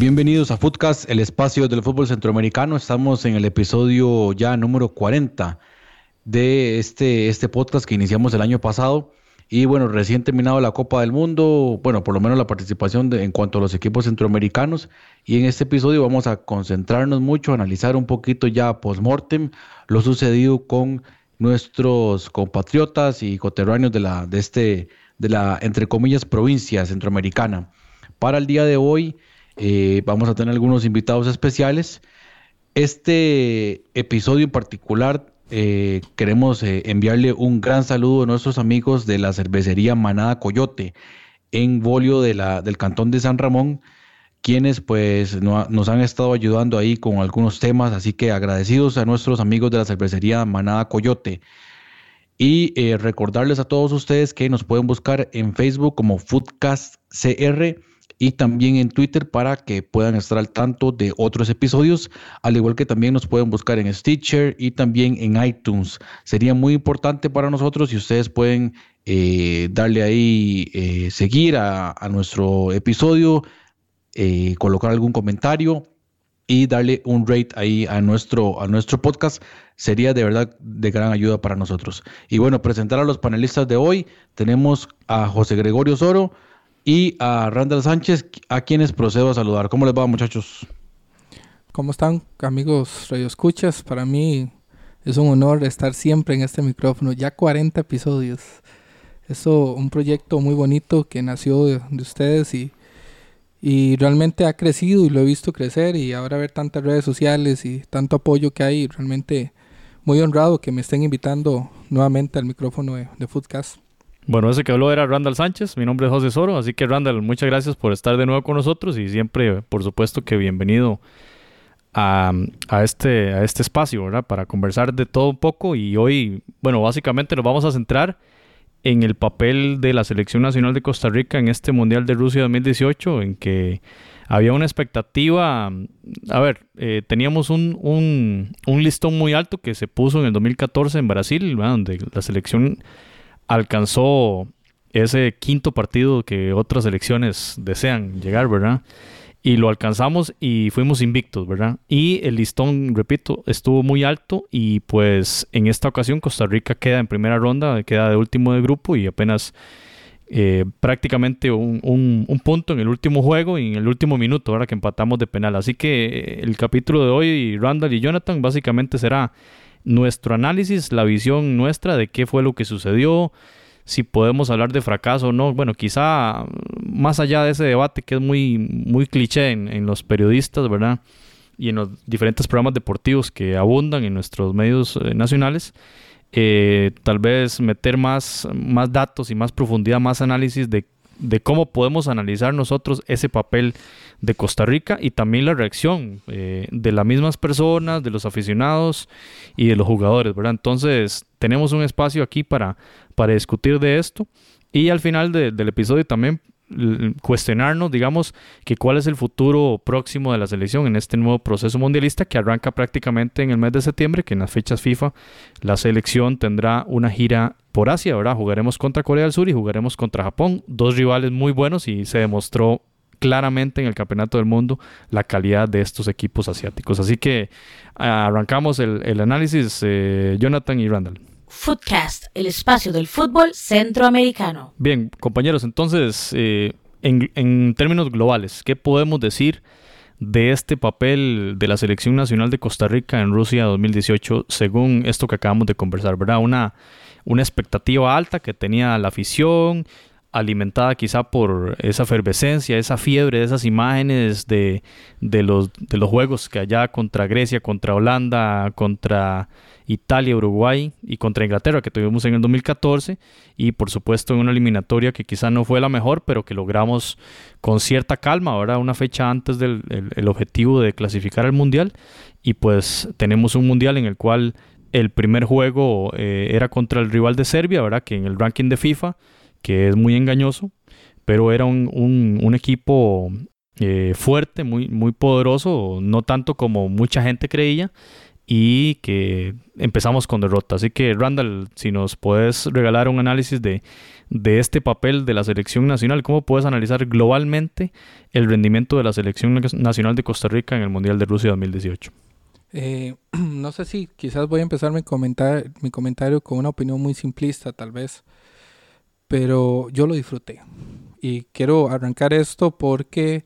Bienvenidos a Footcast, el espacio del fútbol centroamericano. Estamos en el episodio ya número 40 de este, este podcast que iniciamos el año pasado. Y bueno, recién terminado la Copa del Mundo, bueno, por lo menos la participación en cuanto a los equipos centroamericanos. Y en este episodio vamos a concentrarnos mucho, analizar un poquito ya post-mortem lo sucedido con nuestros compatriotas y coterráneos de la, de este, de la, entre comillas, provincia centroamericana. Para el día de hoy eh, vamos a tener algunos invitados especiales. Este episodio en particular eh, queremos eh, enviarle un gran saludo a nuestros amigos de la cervecería Manada Coyote en Bolio del Cantón de San Ramón, quienes pues no- nos han estado ayudando ahí con algunos temas, así que agradecidos a nuestros amigos de la cervecería Manada Coyote. Y recordarles a todos ustedes que nos pueden buscar en Facebook como Foodcast CR y también en Twitter para que puedan estar al tanto de otros episodios, al igual que también nos pueden buscar en Stitcher y también en iTunes. Sería muy importante para nosotros si ustedes pueden eh, darle ahí eh, seguir a, a nuestro episodio, eh, colocar algún comentario y darle un rate ahí a nuestro, a nuestro podcast sería de verdad de gran ayuda para nosotros. Y bueno, presentar a los panelistas de hoy, tenemos a José Gregorio Soro y a Randall Sánchez, a quienes procedo a saludar. ¿Cómo les va muchachos? ¿Cómo están, amigos radioescuchas? Para mí es un honor estar siempre en este micrófono. Ya 40 episodios. Eso, un proyecto muy bonito que nació de, de ustedes y, y realmente ha crecido y lo he visto crecer. Y ahora ver tantas redes sociales y tanto apoyo que hay, realmente muy honrado que me estén invitando nuevamente al micrófono de, de Foodcast. Bueno, ese que habló era Randall Sánchez, mi nombre es José Soro, así que Randall, muchas gracias por estar de nuevo con nosotros y siempre, por supuesto, que bienvenido a, a este, a este espacio, ¿verdad? Para conversar de todo un poco y hoy, bueno, básicamente nos vamos a centrar en el papel de la Selección Nacional de Costa Rica en este Mundial de Rusia 2018, en que había una expectativa, a ver, eh, teníamos un, un, un listón muy alto que se puso en el 2014 en Brasil, ¿verdad? donde la selección alcanzó ese quinto partido que otras selecciones desean llegar, ¿verdad? Y lo alcanzamos y fuimos invictos, ¿verdad? Y el listón, repito, estuvo muy alto y pues en esta ocasión Costa Rica queda en primera ronda, queda de último de grupo y apenas eh, prácticamente un, un- un punto en el último juego y en el último minuto, ahora que empatamos de penal. Así que el capítulo de hoy, Randall y Jonathan, básicamente será nuestro análisis, la visión nuestra de qué fue lo que sucedió, si podemos hablar de fracaso o no. Bueno, quizá mm, más allá de ese debate que es muy, muy cliché en, en los periodistas, ¿verdad? Y en los diferentes programas deportivos que abundan en nuestros medios eh, nacionales, eh, tal vez meter más, más datos y más profundidad, más análisis de, de cómo podemos analizar nosotros ese papel de Costa Rica y también la reacción eh, de las mismas personas, de los aficionados y de los jugadores, ¿verdad? Entonces tenemos un espacio aquí para, para discutir de esto y al final de- del episodio también cuestionarnos, digamos, que cuál es el futuro próximo de la selección en este nuevo proceso mundialista que arranca prácticamente en el mes de septiembre, que en las fechas FIFA la selección tendrá una gira por Asia, ¿verdad? Jugaremos contra Corea del Sur y jugaremos contra Japón, dos rivales muy buenos y se demostró claramente en el Campeonato del Mundo la calidad de estos equipos asiáticos. Así que ah, arrancamos el, análisis, eh, Jonathan y Randall. Footcast, el espacio del fútbol centroamericano. Bien, compañeros, entonces, eh, en, términos globales, ¿qué podemos decir de este papel de la Selección Nacional de Costa Rica en Rusia 2018 según esto que acabamos de conversar, ¿verdad? Una, una expectativa alta que tenía la afición, alimentada quizá por esa efervescencia, esa fiebre esas imágenes de, de, los, de los juegos que allá contra Grecia, contra Holanda, contra Italia, Uruguay y contra Inglaterra que tuvimos en el 2014 y por supuesto en una eliminatoria que quizá no fue la mejor pero que logramos con cierta calma, ahora una fecha antes del el, objetivo de clasificar al mundial. Y pues tenemos un mundial en el cual el primer juego eh, era contra el rival de Serbia, ¿verdad? que en el ranking de FIFA, que es muy engañoso, pero era un, un, equipo eh, fuerte, muy, muy poderoso, no tanto como mucha gente creía, y que empezamos con derrota. Así que, Randall, si nos puedes regalar un análisis de, de este papel de la selección nacional, ¿cómo puedes analizar globalmente el rendimiento de la selección nacional de Costa Rica en el Mundial de Rusia 2018? Eh, no sé si quizás voy a empezar mi, comentar, mi comentario con una opinión muy simplista, tal vez, pero yo lo disfruté. Y quiero arrancar esto porque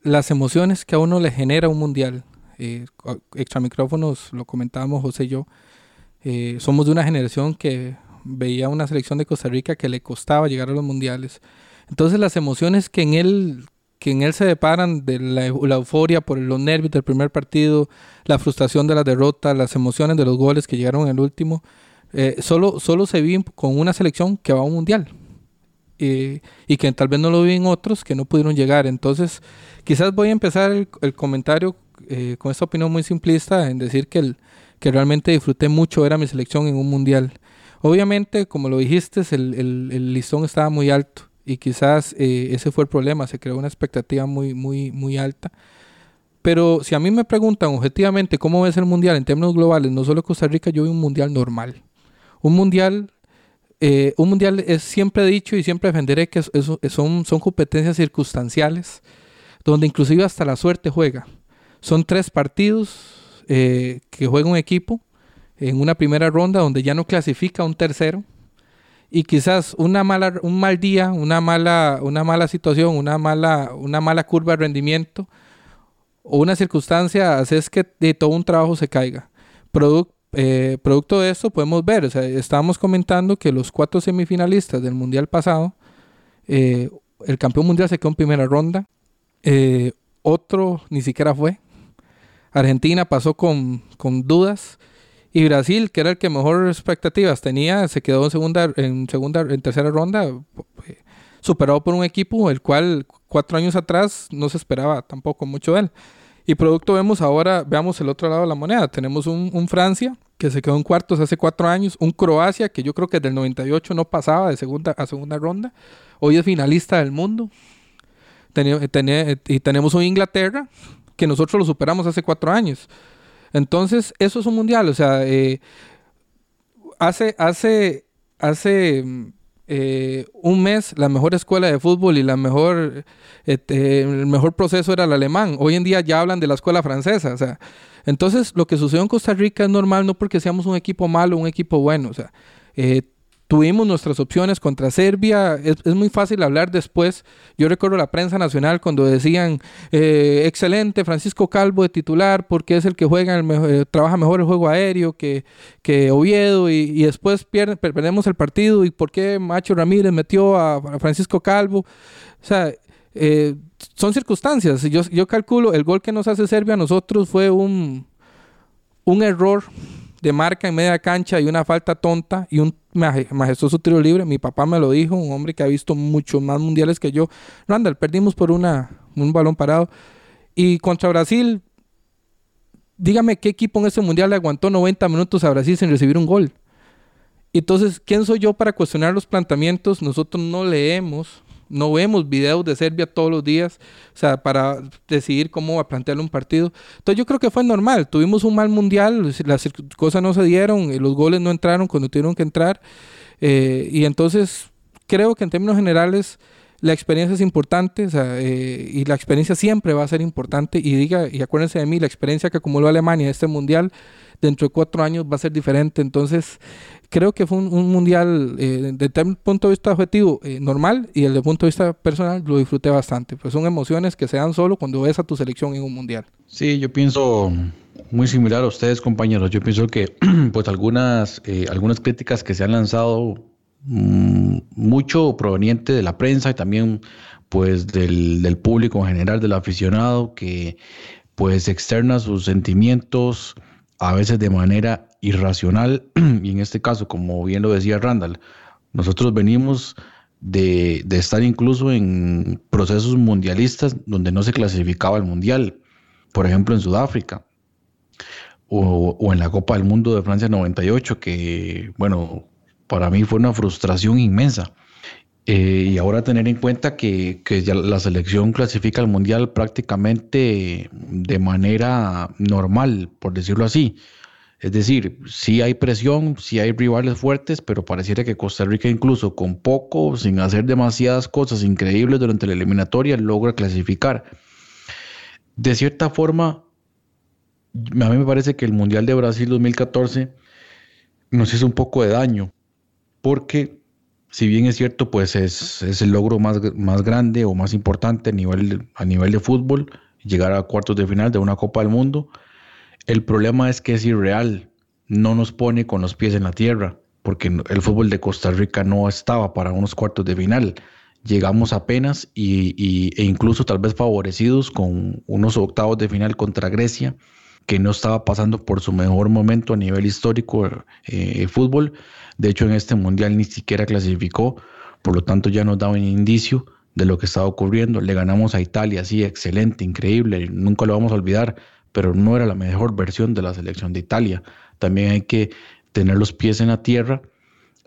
las emociones que a uno le genera un mundial, eh, extra micrófonos, lo comentábamos José y yo, eh, somos de una generación que veía una selección de Costa Rica que le costaba llegar a los mundiales. Entonces las emociones que en él, que en él se deparan de la, euforia por los nervios del primer partido, la frustración de la derrota, las emociones de los goles que llegaron en el último, eh, solo, solo se viven con una selección que va a un mundial. y que tal vez no lo viven otros que no pudieron llegar. Entonces, quizás voy a empezar el, el comentario eh, con esta opinión muy simplista en decir que, el, que realmente disfruté mucho era mi selección en un mundial. Obviamente, como lo dijiste, el, el, listón estaba muy alto y quizás eh, ese fue el problema, se creó una expectativa muy, muy, muy alta. Pero si a mí me preguntan objetivamente cómo ves el mundial en términos globales, no solo Costa Rica, yo vi un mundial normal. Un mundial, eh, un mundial es siempre dicho y siempre defenderé que son, son competencias circunstanciales, donde inclusive hasta la suerte juega. Son tres partidos eh, que juega un equipo en una primera ronda donde ya no clasifica un tercero y quizás una mala, un mal día, una mala, una mala situación, una mala, una mala curva de rendimiento o una circunstancia hace que de todo un trabajo se caiga. Eh, producto de esto podemos ver, estábamos comentando que los cuatro semifinalistas del mundial pasado, eh, el campeón mundial se quedó en primera ronda, otro ni siquiera fue, Argentina pasó con, dudas. Y Brasil, que era el que mejor expectativas tenía, se quedó en segunda, en segunda, en tercera ronda, eh, superado por un equipo el cual cuatro años atrás no se esperaba tampoco mucho de él. Y producto vemos ahora, veamos el otro lado de la moneda. Tenemos un, Francia que se quedó en cuartos hace cuatro años, un Croacia que yo creo que desde el 98 no pasaba de segunda a segunda ronda, hoy es finalista del mundo. y tenemos un Inglaterra que nosotros lo superamos hace cuatro años. Entonces, eso es un mundial. O sea, eh, hace, hace, hace eh, un mes la mejor escuela de fútbol y la mejor, este, el mejor proceso era el alemán. Hoy en día ya hablan de la escuela francesa. O sea, entonces lo que sucedió en Costa Rica es normal, no porque seamos un equipo malo un equipo bueno. O sea, eh, tuvimos nuestras opciones contra Serbia. Es, muy fácil hablar después. Yo recuerdo la prensa nacional cuando decían, eh, excelente, Francisco Calvo de titular, porque es el que juega, el eh, trabaja mejor el juego aéreo que, que Oviedo, y, después perdemos el partido, y por qué Macho Ramírez metió a, Francisco Calvo. O sea, eh, son circunstancias. Yo, yo calculo, el gol que nos hace Serbia a nosotros fue un, un error de marca en media cancha y una falta tonta y un majestuoso tiro libre. Mi papá me lo dijo, un hombre que ha visto muchos más mundiales que yo. Randall, perdimos por una, un balón parado. Y contra Brasil, dígame qué equipo en ese mundial le aguantó 90 minutos a Brasil sin recibir un gol. Entonces, ¿quién soy yo para cuestionar los planteamientos? Nosotros no leemos no vemos videos de Serbia todos los días, o sea, para decidir cómo va a plantear un partido. Entonces yo creo que fue normal. Tuvimos un mal mundial, las cosas no se dieron, eh, los goles no entraron cuando tuvieron que entrar. Eh, y entonces creo que en términos generales la experiencia es importante, o sea, eh, y la experiencia siempre va a ser importante. Y diga, y acuérdense de mí, la experiencia que acumuló Alemania en este mundial dentro de cuatro años va a ser diferente. Entonces, creo que fue un, mundial eh, desde el punto de vista objetivo eh, normal y desde el punto de vista personal lo disfruté bastante. Pues son emociones que se dan solo cuando ves a tu selección en un mundial. Sí, yo pienso muy similar a ustedes, compañeros. Yo pienso que pues algunas, eh, algunas críticas que se han lanzado mm, mucho proveniente de la prensa y también pues del, del público en general, del aficionado que pues externa sus sentimientos a veces de manera irracional y en este caso, como bien lo decía Randall, nosotros venimos de, estar incluso en procesos mundialistas donde no se clasificaba el mundial, por ejemplo en Sudáfrica o, o en la Copa del Mundo de Francia 98, que bueno, para mí fue una frustración inmensa. Eh, y ahora tener en cuenta que, que ya la selección clasifica al mundial prácticamente de manera normal, por decirlo así. Es decir, sí hay presión, sí hay rivales fuertes, pero pareciera que Costa Rica incluso con poco, sin hacer demasiadas cosas increíbles durante la eliminatoria, logra clasificar. De cierta forma, a mí me parece que el Mundial de Brasil 2014 nos hizo un poco de daño, porque si bien es cierto, pues es, el logro más, grande o más importante nivel, a nivel de fútbol, llegar a cuartos de final de una Copa del Mundo, el problema es que es irreal, no nos pone con los pies en la tierra, porque el fútbol de Costa Rica no estaba para unos cuartos de final. Llegamos apenas y, e incluso tal vez favorecidos con unos octavos de final contra Grecia, que no estaba pasando por su mejor momento a nivel histórico eh, fútbol. De hecho, en este mundial ni siquiera clasificó, por lo tanto ya nos da un indicio de lo que estaba ocurriendo. Le ganamos a Italia, sí, excelente, increíble, nunca lo vamos a olvidar, pero no era la mejor versión de la selección de Italia. También hay que tener los pies en la tierra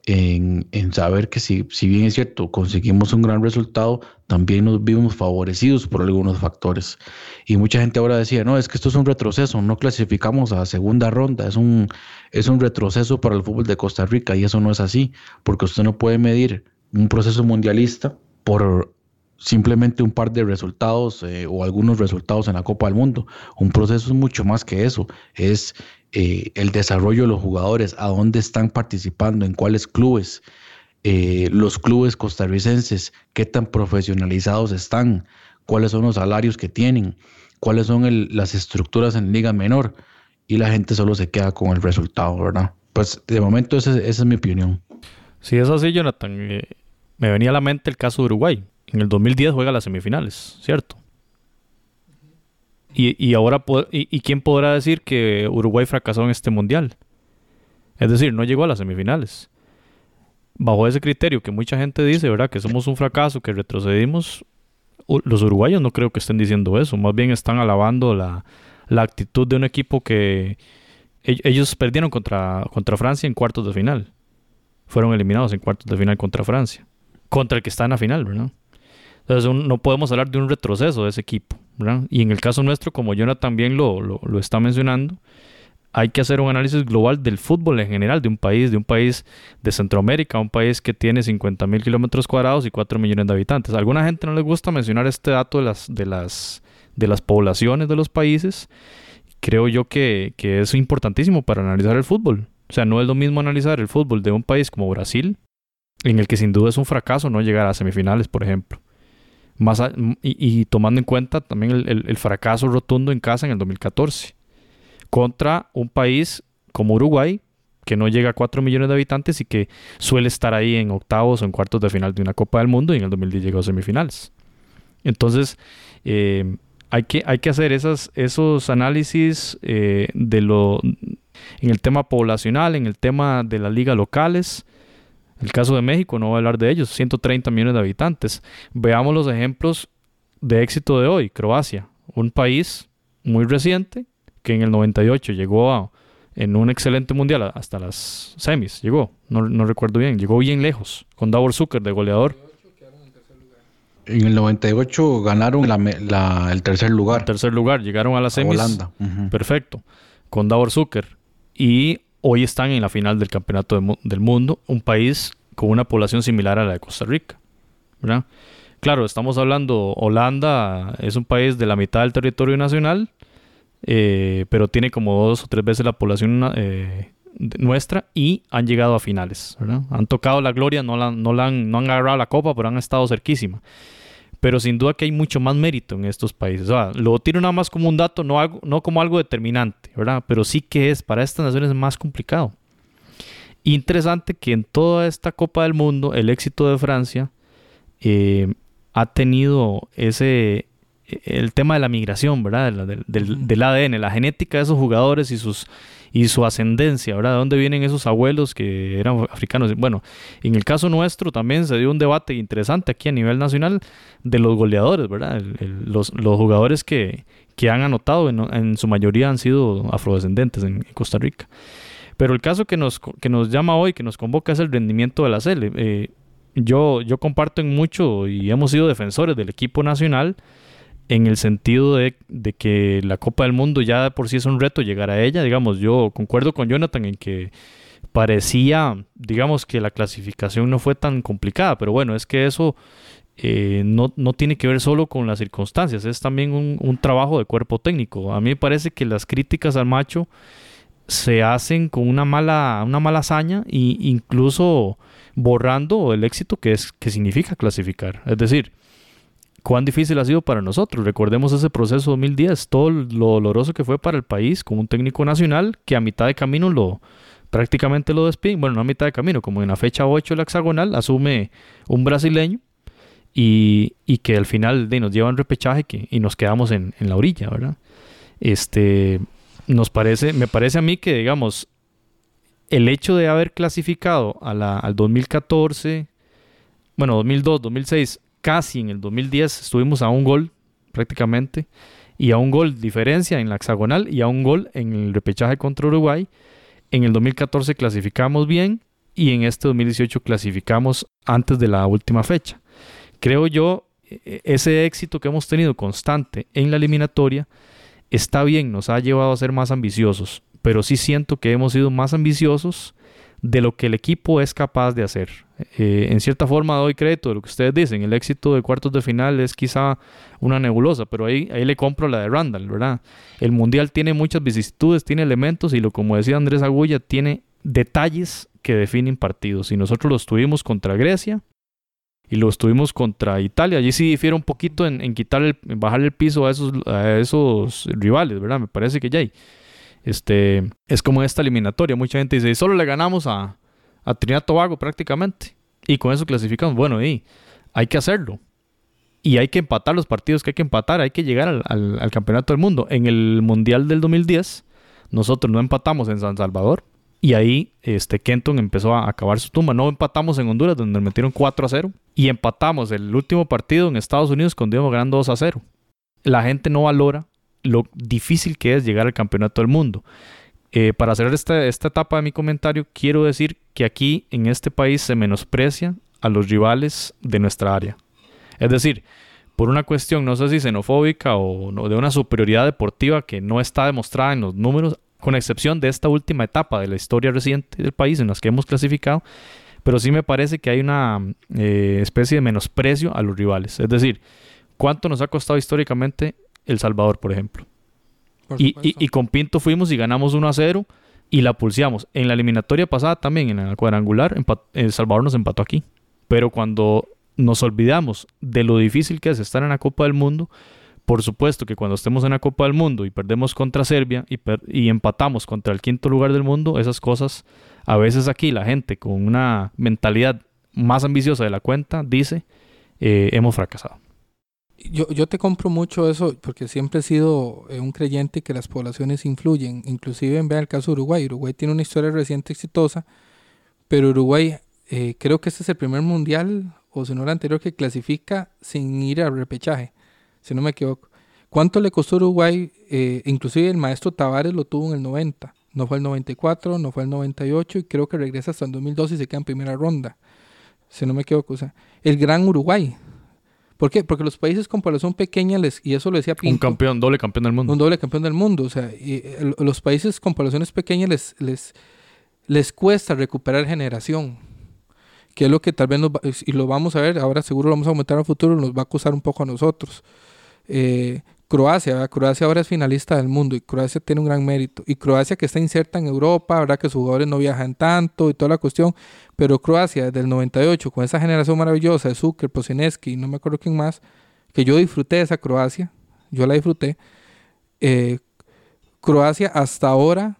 en, saber que si, si bien es cierto, conseguimos un gran resultado, también nos vimos favorecidos por algunos factores. Y mucha gente ahora decía, no, es que esto es un retroceso, no clasificamos a segunda ronda, es un, es un retroceso para el fútbol de Costa Rica y eso no es así, porque usted no puede medir un proceso mundialista por simplemente un par de resultados eh, o algunos resultados en la Copa del Mundo. Un proceso es mucho más que eso, es eh, el desarrollo de los jugadores, a dónde están participando, en cuáles clubes, eh, los clubes costarricenses, qué tan profesionalizados están, cuáles son los salarios que tienen, cuáles son las estructuras en liga menor y la gente solo se queda con el resultado, ¿verdad? Pues de momento esa, esa es mi opinión. Si es así, Jonathan, me venía a la mente el caso de Uruguay. En el 2010 juega las semifinales, ¿cierto? Y, y ahora, y, y, quién podrá decir que Uruguay fracasó en este mundial? Es decir, no llegó a las semifinales. Bajo ese criterio que mucha gente dice, ¿verdad? Que somos un fracaso, que retrocedimos. Los uruguayos no creo que estén diciendo eso. Más bien están alabando la, la actitud de un equipo que ellos perdieron contra, contra Francia en cuartos de final. Fueron eliminados en cuartos de final contra Francia. Contra el que está en la final, ¿verdad? Entonces no podemos hablar de un retroceso de ese equipo. Y en el caso nuestro, como Jonathan también lo, lo, está mencionando, hay que hacer un análisis global del fútbol en general, de un país, de un país de Centroamérica, un país que tiene 50 mil kilómetros cuadrados y 4 millones de habitantes. A alguna gente no le gusta mencionar este dato de las, de las, de las poblaciones de los países. Creo yo que, que es importantísimo para analizar el fútbol. O sea, no es lo mismo analizar el fútbol de un país como Brasil, en el que sin duda es un fracaso no llegar a semifinales, por ejemplo más a, y, y, tomando en cuenta también el, fracaso rotundo en casa en el 2014 contra un país como Uruguay que no llega a 4 millones de habitantes y que suele estar ahí en octavos o en cuartos de final de una Copa del Mundo y en el 2010 llegó a semifinales. Entonces, eh, hay, que, hay que hacer esas, esos análisis eh, de lo, en el tema poblacional, en el tema de las ligas locales, el caso de México, no voy a hablar de ellos, 130 millones de habitantes. Veamos los ejemplos de éxito de hoy. Croacia, un país muy reciente que en el 98 llegó a, en un excelente mundial hasta las semis, llegó, no, no recuerdo bien, llegó bien lejos, con Davor Zucker de goleador. En el 98 ganaron la, la, el tercer lugar. El tercer lugar, llegaron a las semis. Holanda. Uh -huh. Perfecto. Con Davor Zucker. Y hoy están en la final del campeonato de, del mundo, un país con una población similar a la de Costa Rica. ¿verdad? Claro, estamos hablando, Holanda es un país de la mitad del territorio nacional, eh, pero tiene como dos o tres veces la población eh, nuestra y han llegado a finales. Han tocado la gloria, no, la, no, la han, no han agarrado la copa, pero han estado cerquísima. Pero sin duda que hay mucho más mérito en estos países. O sea, lo tiro nada más como un dato, no, algo, no como algo determinante, ¿verdad? Pero sí que es, para estas naciones más complicado. Interesante que en toda esta Copa del Mundo, el éxito de Francia eh, ha tenido ese, el tema de la migración, ¿verdad? Del, del, del, ADN, la genética de esos jugadores y sus, y su ascendencia, ¿verdad? ¿De dónde vienen esos abuelos que eran africanos? Bueno, en el caso nuestro también se dio un debate interesante aquí a nivel nacional de los goleadores, ¿verdad? Los, jugadores que, que han anotado, en, su mayoría han sido afrodescendentes en, Costa Rica. Pero el caso que nos, que nos llama hoy, que nos convoca, es el rendimiento de la Sele. Eh, yo, yo comparto en mucho y hemos sido defensores del equipo nacional en el sentido de, de que la Copa del Mundo ya por sí es un reto llegar a ella. Digamos, yo concuerdo con Jonathan en que parecía, digamos, que la clasificación no fue tan complicada, pero bueno, es que eso eh, no, no tiene que ver solo con las circunstancias, es también un, un trabajo de cuerpo técnico. A mí me parece que las críticas al macho se hacen con una mala, una mala hazaña e incluso borrando el éxito que, es, que significa clasificar. Es decir, cuán difícil ha sido para nosotros. Recordemos ese proceso 2010, todo lo doloroso que fue para el país con un técnico nacional que a mitad de camino lo prácticamente lo despiden. Bueno, no a mitad de camino, como en la fecha 8 la hexagonal, asume un brasileño y, que al final de, nos llevan repechaje y nos quedamos en, en la orilla, ¿verdad? Este, nos parece, me parece a mí que, digamos, el hecho de haber clasificado a la, al 2014, bueno, 2002, 2006, casi en el 2010 estuvimos a un gol prácticamente y a un gol diferencia en la hexagonal y a un gol en el repechaje contra Uruguay. En el 2014 clasificamos bien y en este 2018 clasificamos antes de la última fecha. Creo yo, e- ese éxito que hemos tenido constante en la eliminatoria está bien, nos ha llevado a ser más ambiciosos, pero sí siento que hemos sido más ambiciosos de lo que el equipo es capaz de hacer. Eh, en cierta forma doy crédito de lo que ustedes dicen, el éxito de cuartos de final es quizá una nebulosa, pero ahí, ahí le compro la de Randall, ¿verdad? El Mundial tiene muchas vicisitudes, tiene elementos y lo como decía Andrés Agulla, tiene detalles que definen partidos. Y nosotros los tuvimos contra Grecia y los tuvimos contra Italia. Allí sí difiere un poquito en, en quitar el, en bajar el piso a esos, a esos rivales, ¿verdad? Me parece que ya hay. Este, es como esta eliminatoria. Mucha gente dice, solo le ganamos a, a Trinidad Tobago prácticamente. Y con eso clasificamos. Bueno, y hay que hacerlo. Y hay que empatar los partidos que hay que empatar. Hay que llegar al, campeonato del mundo. En el Mundial del 2010, nosotros no empatamos en San Salvador. Y ahí este, Kenton empezó a acabar su tumba. No empatamos en Honduras, donde nos metieron 4 a 0. Y empatamos el último partido en Estados Unidos cuando íbamos ganando 2 a 0. La gente no valora lo difícil que es llegar al campeonato del mundo. Eh, para cerrar esta, esta etapa de mi comentario, quiero decir que aquí en este país se menosprecia a los rivales de nuestra área. Es decir, por una cuestión, no sé si xenofóbica o no- de una superioridad deportiva que no está demostrada en los números, con excepción de esta última etapa de la historia reciente del país en las que hemos clasificado, pero sí me parece que hay una eh, especie de menosprecio a los rivales. Es decir, ¿cuánto nos ha costado históricamente El Salvador, por ejemplo? Por Y, y- con Pinto fuimos y ganamos 1 a 0 y la pulseamos. En la eliminatoria pasada también, en la cuadrangular, El Salvador nos empató aquí. Pero cuando nos olvidamos de lo difícil que es estar en la Copa del Mundo, por supuesto que cuando estemos en la Copa del Mundo y perdemos contra Serbia y empatamos contra el quinto lugar del mundo, esas cosas, a veces aquí la gente con una mentalidad más ambiciosa de la cuenta dice, eh, hemos fracasado. Yo, yo te compro mucho eso porque siempre he sido eh, un creyente que las poblaciones influyen. Inclusive en el caso de Uruguay. Uruguay tiene una historia reciente exitosa, pero Uruguay eh, creo que este es el primer mundial, o si no el anterior, que clasifica sin ir a repechaje, si no me equivoco. ¿Cuánto le costó Uruguay? Eh, inclusive el maestro Tavares lo tuvo en el 90. No fue el 94, no fue el 98 y creo que regresa hasta el 2012 y se queda en primera ronda. Si no me equivoco. O sea, el gran Uruguay. ¿Por qué? Porque los países con población pequeña, les, y eso lo decía Pinto, Un campeón, doble campeón del mundo. un doble campeón del mundo. O sea, y, los países con poblaciones pequeñas les, les, les cuesta recuperar generación. Que es lo que tal vez nos va- y lo vamos a ver, ahora seguro lo vamos a aumentar en el futuro, nos va a costar un poco a nosotros. Eh, Croacia, ¿verdad? Croacia ahora es finalista del mundo y Croacia tiene un gran mérito. Y Croacia que está inserta en Europa, ¿verdad? Que sus jugadores no viajan tanto y toda la cuestión. Pero Croacia desde el 98, con esa generación maravillosa de Zucker, Posineski, no me acuerdo quién más, que yo disfruté de esa Croacia, yo la disfruté. eh, Croacia hasta ahora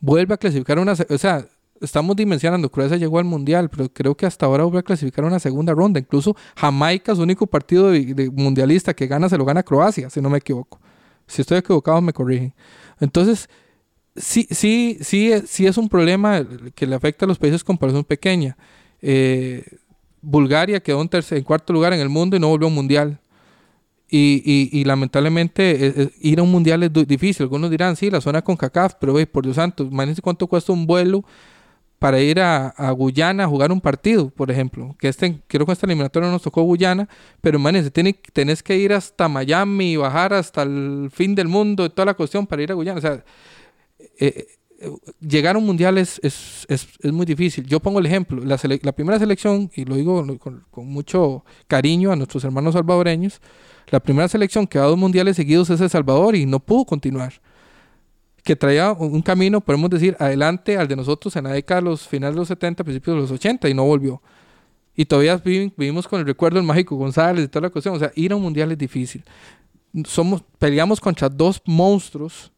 vuelve a clasificar una, o sea, estamos dimensionando, Croacia llegó al mundial, pero creo que hasta ahora vuelve a clasificar una segunda ronda. Incluso Jamaica, su único partido de, mundialista que gana, se lo gana Croacia, si no me equivoco. Si estoy equivocado, me corrigen. Entonces, sí, sí, sí, sí es un problema que le afecta a los países con población pequeña. Eh, Bulgaria quedó en, tercer, en cuarto lugar en el mundo y no volvió a un mundial. Y, y, lamentablemente eh, eh, ir a un mundial es difícil. Algunos dirán, sí, la zona con CACAF, pero ve, por Dios santo, imagínense cuánto cuesta un vuelo para ir a, Guyana a jugar un partido, por ejemplo. Que este, creo que esta eliminatoria nos tocó Guyana, pero imagínense, tiene, tenés que ir hasta Miami y bajar hasta el fin del mundo y toda la cuestión para ir a Guyana. O sea, eh, eh, llegar a un mundial es, es, es, muy difícil. Yo pongo el ejemplo, la, primera selección, y lo digo con, con mucho cariño a nuestros hermanos salvadoreños, la primera selección que va a dos mundiales seguidos es El Salvador y no pudo continuar. Que traía un camino, podemos decir, adelante al de nosotros en la década de los finales de los 70, principios de los 80 y no volvió. Y todavía vivi- vivimos con el recuerdo del Mágico González y toda la cuestión. O sea, ir a un mundial es difícil. Somos, peleamos contra dos monstruos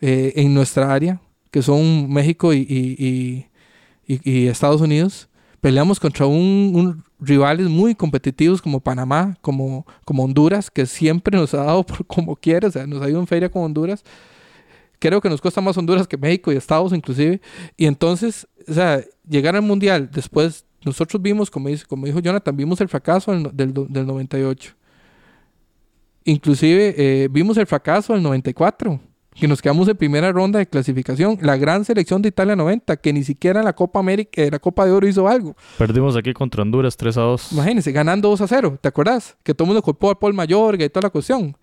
eh, en nuestra área, que son México y- y- y- y Estados Unidos. Peleamos contra un, un rivales muy competitivos como Panamá, como, como Honduras, que siempre nos ha dado por como quiere, o sea, nos ha ido en feria con Honduras. Creo que nos cuesta más Honduras que México y Estados inclusive. Y entonces, o sea, llegar al Mundial, después nosotros vimos, como, dice, como dijo Jonathan, vimos el fracaso del, del, del 98. Inclusive eh, vimos el fracaso del 94, que nos quedamos en primera ronda de clasificación. La gran selección de Italia 90, que ni siquiera en la Copa América, en la Copa de Oro hizo algo. Perdimos aquí contra Honduras 3 a 2. Imagínense, ganando 2 a 0, ¿te acuerdas? Que todo el mundo culpó a Paul Mayorga y toda la cuestión.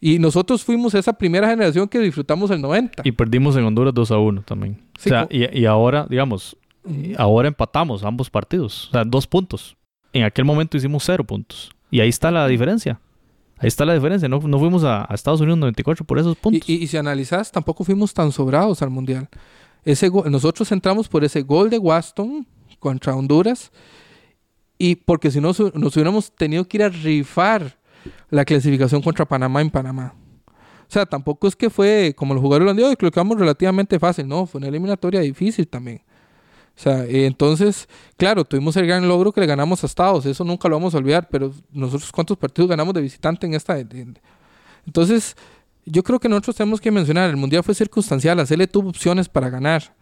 Y nosotros fuimos esa primera generación que disfrutamos el 90. Y perdimos en Honduras 2 a 1 también. Sí, o sea, y, y ahora, digamos, ahora empatamos ambos partidos. O sea, dos puntos. En aquel momento hicimos cero puntos. Y ahí está la diferencia. Ahí está la diferencia. No, no fuimos a, a Estados Unidos 94 por esos puntos. y- y si analizas, tampoco fuimos tan sobrados al Mundial. Ese nosotros entramos por ese gol de Waston contra Honduras. Y porque si no, nos hubiéramos tenido que ir a rifar la clasificación contra Panamá en Panamá. O sea, tampoco es que fue como los jugadores dicho, que lo quedamos relativamente fácil. No, fue una eliminatoria difícil también. O sea, eh, entonces, claro, tuvimos el gran logro que le ganamos a Estados. Eso nunca lo vamos a olvidar. Pero nosotros, ¿cuántos partidos ganamos de visitante en esta? en- entonces, yo creo que nosotros tenemos que mencionar, el Mundial fue circunstancial, hacerle tuvo opciones para ganar.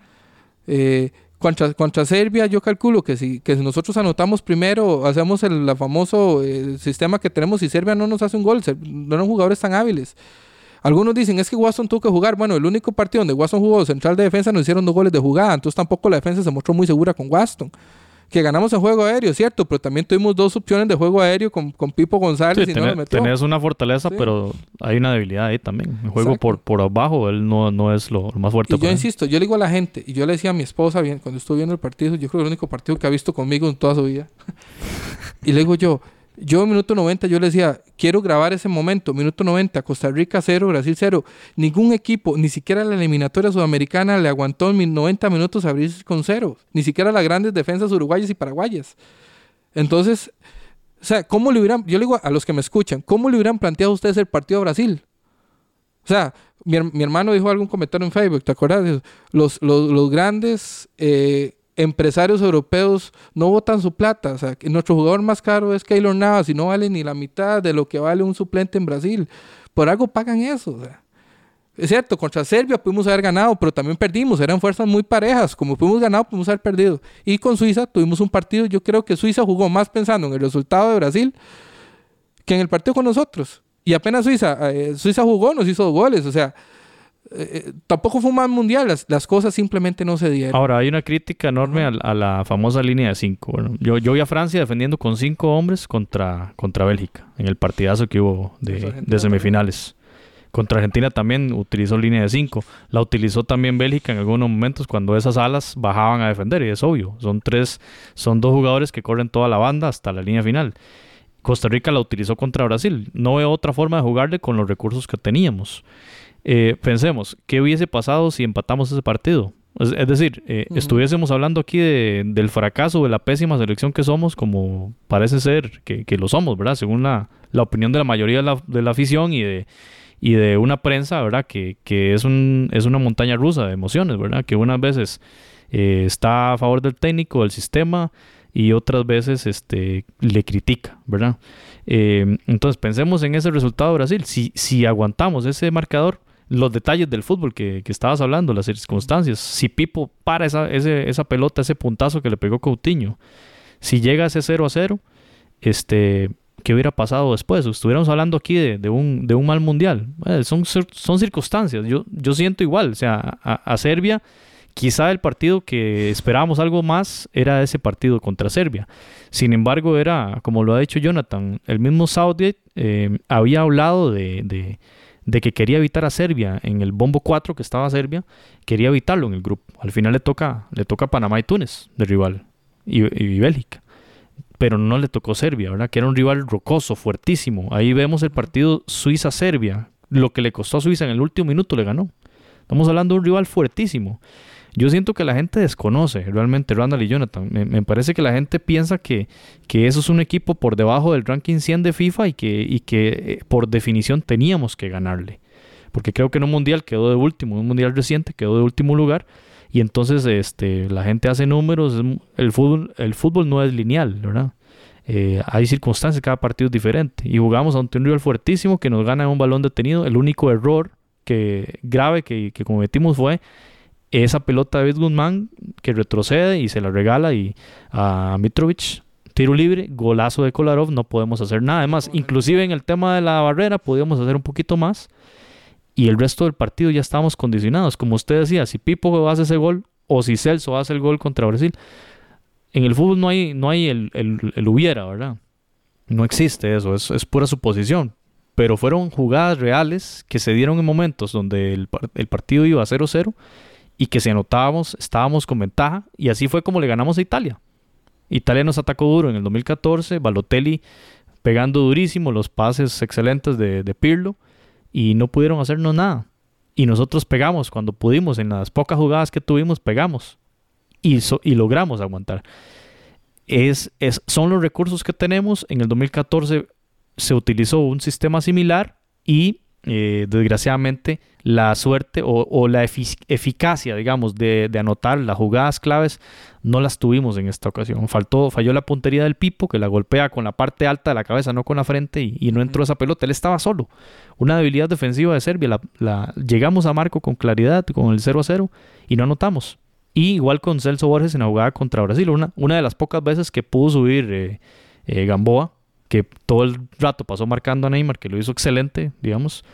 Eh, contra, Serbia, yo calculo que si, que nosotros anotamos primero, hacemos el famoso eh, sistema que tenemos y Serbia no nos hace un gol, no eran jugadores tan hábiles. Algunos dicen, es que Watson tuvo que jugar. Bueno, el único partido donde Watson jugó central de defensa nos hicieron dos goles de jugada, entonces tampoco la defensa se mostró muy segura con Watson. Que ganamos en juego aéreo, cierto, pero también tuvimos dos opciones de juego aéreo con, con Pipo González Sí, y no tené- nos metió. tenés una fortaleza, Sí. pero hay una debilidad ahí también. El juego Exacto. por, por abajo, él no, no es lo, lo más fuerte. Y yo él. insisto, yo le digo a la gente, y yo le decía a mi esposa bien, cuando estuve viendo el partido, yo creo que el único partido que ha visto conmigo en toda su vida. y le digo yo, yo en minuto 90, yo le decía, quiero grabar ese momento, minuto 90, Costa Rica 0, Brasil 0. Ningún equipo, ni siquiera la eliminatoria sudamericana le aguantó en min- 90 minutos abrir con cero. Ni siquiera las grandes defensas uruguayas y paraguayas. Entonces, o sea, ¿cómo le hubieran, yo le digo a los que me escuchan, ¿cómo le hubieran planteado ustedes el partido a Brasil? O sea, mi, mi hermano dijo algún comentario en Facebook, ¿te acuerdas? Los, los, los grandes eh, empresarios europeos no botan su plata. O sea, nuestro jugador más caro es Keylor Navas y no vale ni la mitad de lo que vale un suplente en Brasil. Por algo pagan eso. o sea. Es cierto, contra Serbia pudimos haber ganado, pero también perdimos. Eran fuerzas muy parejas. Como pudimos ganado, pudimos haber perdido. Y con Suiza tuvimos un partido. Yo creo que Suiza jugó más pensando en el resultado de Brasil que en el partido con nosotros. Y apenas Suiza, eh, Suiza jugó, nos hizo goles. O sea, eh, eh, tampoco fue un mal mundial. Las, las cosas simplemente no se dieron. Ahora, hay una crítica enorme a, a la famosa línea de cinco. Bueno, yo, yo vi a Francia defendiendo con cinco hombres contra, contra Bélgica en el partidazo que hubo de, semifinales. Contra Argentina también utilizó línea de cinco. La utilizó también Bélgica en algunos momentos cuando esas alas bajaban a defender, y es obvio. Son tres, son dos jugadores que corren toda la banda hasta la línea final. Costa Rica la utilizó contra Brasil. No veo otra forma de jugarle con los recursos que teníamos. Eh, pensemos, ¿qué hubiese pasado si empatamos ese partido? Es, es decir, eh, estuviésemos hablando aquí de- del fracaso, de la pésima selección que somos, como parece ser que, que lo somos, ¿verdad? Según la, la opinión de la mayoría de la, de la afición y de, y de una prensa, ¿verdad? Que, que es, un, es una montaña rusa de emociones, ¿verdad? Que unas veces eh, está a favor del técnico, del sistema, y otras veces este, le critica, ¿verdad? Eh, entonces pensemos en ese resultado de Brasil. Si, si aguantamos ese marcador, los detalles del fútbol que, que estabas hablando, las circunstancias. Si Pipo para esa, ese- esa pelota, ese puntazo que le pegó Coutinho, si llega a ese 0 a 0, este, ¿qué hubiera pasado después? Estuviéramos hablando aquí de, de un, de un mal mundial. Eh, son, son circunstancias. Yo, yo siento igual. O sea, a, a Serbia, quizá el partido que esperábamos algo más era ese partido contra Serbia. Sin embargo, era, como lo ha dicho Jonathan, el mismo Southgate eh, había hablado de, de- de que quería evitar a Serbia en el bombo 4 que estaba Serbia, quería evitarlo en el grupo. Al final le toca, le toca Panamá y Túnez de rival y, y Bélgica. Pero no le tocó Serbia, ¿verdad? Que era un rival rocoso, fuertísimo. Ahí vemos el partido Suiza-Serbia. Lo que le costó a Suiza en el último minuto le ganó. Estamos hablando de un rival fuertísimo. Yo siento que la gente desconoce realmente Randall y Jonathan. Me, parece que la gente piensa que, que eso es un equipo por debajo del ranking 100 de FIFA y que, y que eh, por definición teníamos que ganarle. Porque creo que en un mundial quedó de último, en un mundial reciente quedó de último lugar. Y entonces este, la gente hace números. El fútbol, el fútbol no es lineal, ¿verdad? Eh, hay circunstancias, cada partido es diferente. Y jugamos ante un rival fuertísimo que nos gana un balón detenido. El único error que, grave que, que cometimos fue esa pelota de David Guzmán que retrocede y se la regala y a Mitrovic tiro libre, golazo de Kolarov, no podemos hacer nada. Además, inclusive en el tema de la barrera podíamos hacer un poquito más y el resto del partido ya estábamos condicionados. Como usted decía, si Pipo hace ese gol o si Celso hace el gol contra Brasil, en el fútbol no hay, no hay el, el- el hubiera, ¿verdad? No existe eso, es, es pura suposición. Pero fueron jugadas reales que se dieron en momentos donde el, el partido iba 0-0 y que si anotábamos estábamos con ventaja y así fue como le ganamos a Italia. Italia nos atacó duro en el 2014, Balotelli pegando durísimo, los pases excelentes de, de Pirlo y no pudieron hacernos nada. Y nosotros pegamos cuando pudimos, en las pocas jugadas que tuvimos, pegamos y, so- y logramos aguantar. Es, es- son los recursos que tenemos. En el 2014 se utilizó un sistema similar y eh, desgraciadamente la suerte o, o la efic- eficacia, digamos, de, de anotar las jugadas claves no las tuvimos en esta ocasión. Faltó, falló la puntería del Pipo que la golpea con la parte alta de la cabeza, no con la frente y, y no entró esa pelota. Él estaba solo. Una debilidad defensiva de Serbia. La, la- llegamos a Marco con claridad, con el 0 a 0 y no anotamos. Y igual con Celso Borges en la jugada contra Brasil. Una, una de las pocas veces que pudo subir eh, eh, Gamboa, que todo el rato pasó marcando a Neymar, que lo hizo excelente, digamos.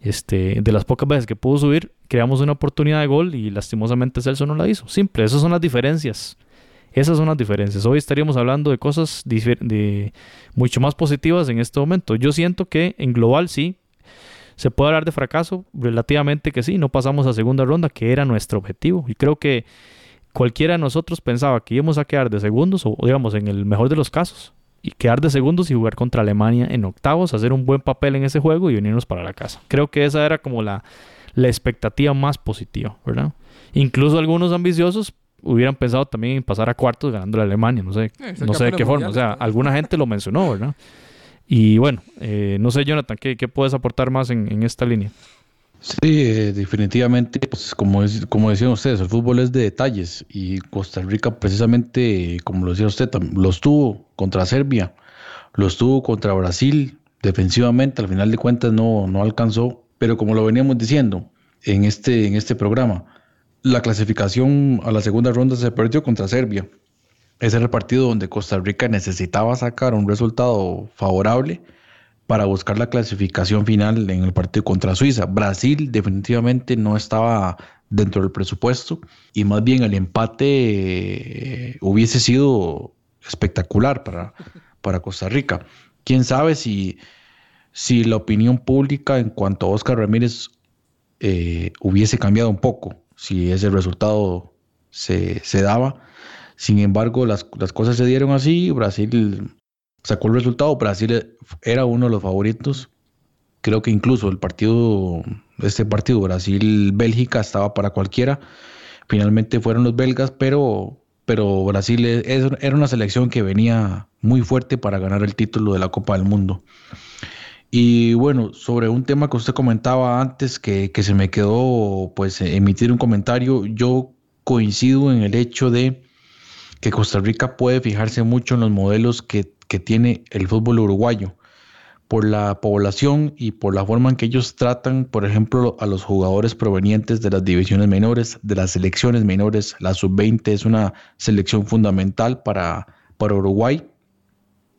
Este, de las pocas veces que pudo subir, creamos una oportunidad de gol y lastimosamente Celso no la hizo. Simple, esas son las diferencias. Esas son las diferencias. Hoy estaríamos hablando de cosas de mucho más positivas en este momento. Yo siento que en global sí, se puede hablar de fracaso, relativamente que sí, no pasamos a segunda ronda, que era nuestro objetivo. Y creo que cualquiera de nosotros pensaba que íbamos a quedar de segundos, o digamos, en el mejor de los casos, y quedar de segundos y jugar contra Alemania en octavos, hacer un buen papel en ese juego y venirnos para la casa. Creo que esa era como la, la expectativa más positiva, ¿verdad? Incluso algunos ambiciosos hubieran pensado también en pasar a cuartos ganando a Alemania, no sé, Eh, no sé de qué forma, o sea, alguna gente lo mencionó, ¿verdad? Y bueno, eh, no sé, Jonathan, ¿qué, qué puedes aportar más en, en esta línea? Sí, eh, definitivamente, pues como, es- como decían ustedes, el fútbol es de detalles y Costa Rica precisamente, como lo decía usted, los tuvo contra Serbia, los tuvo contra Brasil, defensivamente, al final de cuentas no, no alcanzó, pero como lo veníamos diciendo en este, en este programa, la clasificación a la segunda ronda se perdió contra Serbia. Ese era el partido donde Costa Rica necesitaba sacar un resultado favorable para buscar la clasificación final en el partido contra Suiza. Brasil definitivamente no estaba dentro del presupuesto y más bien el empate eh, hubiese sido espectacular para, para Costa Rica. Quién sabe si, si la opinión pública en cuanto a Oscar Ramírez eh, hubiese cambiado un poco, si ese resultado se, se daba. Sin embargo, las, las cosas se dieron así. Brasil sacó el resultado. Brasil era uno de los favoritos. Creo que incluso el partido, este partido Brasil-Bélgica estaba para cualquiera. Finalmente fueron los belgas, pero, pero Brasil es- es- era una selección que venía muy fuerte para ganar el título de la Copa del Mundo. Y bueno, sobre un tema que usted comentaba antes, que, que se me quedó pues emitir un comentario, yo coincido en el hecho de que Costa Rica puede fijarse mucho en los modelos que, que tiene el fútbol uruguayo. por la población y por la forma en que ellos tratan, por ejemplo, a los jugadores provenientes de las divisiones menores, de las selecciones menores. La sub-20 es una selección fundamental para, para Uruguay.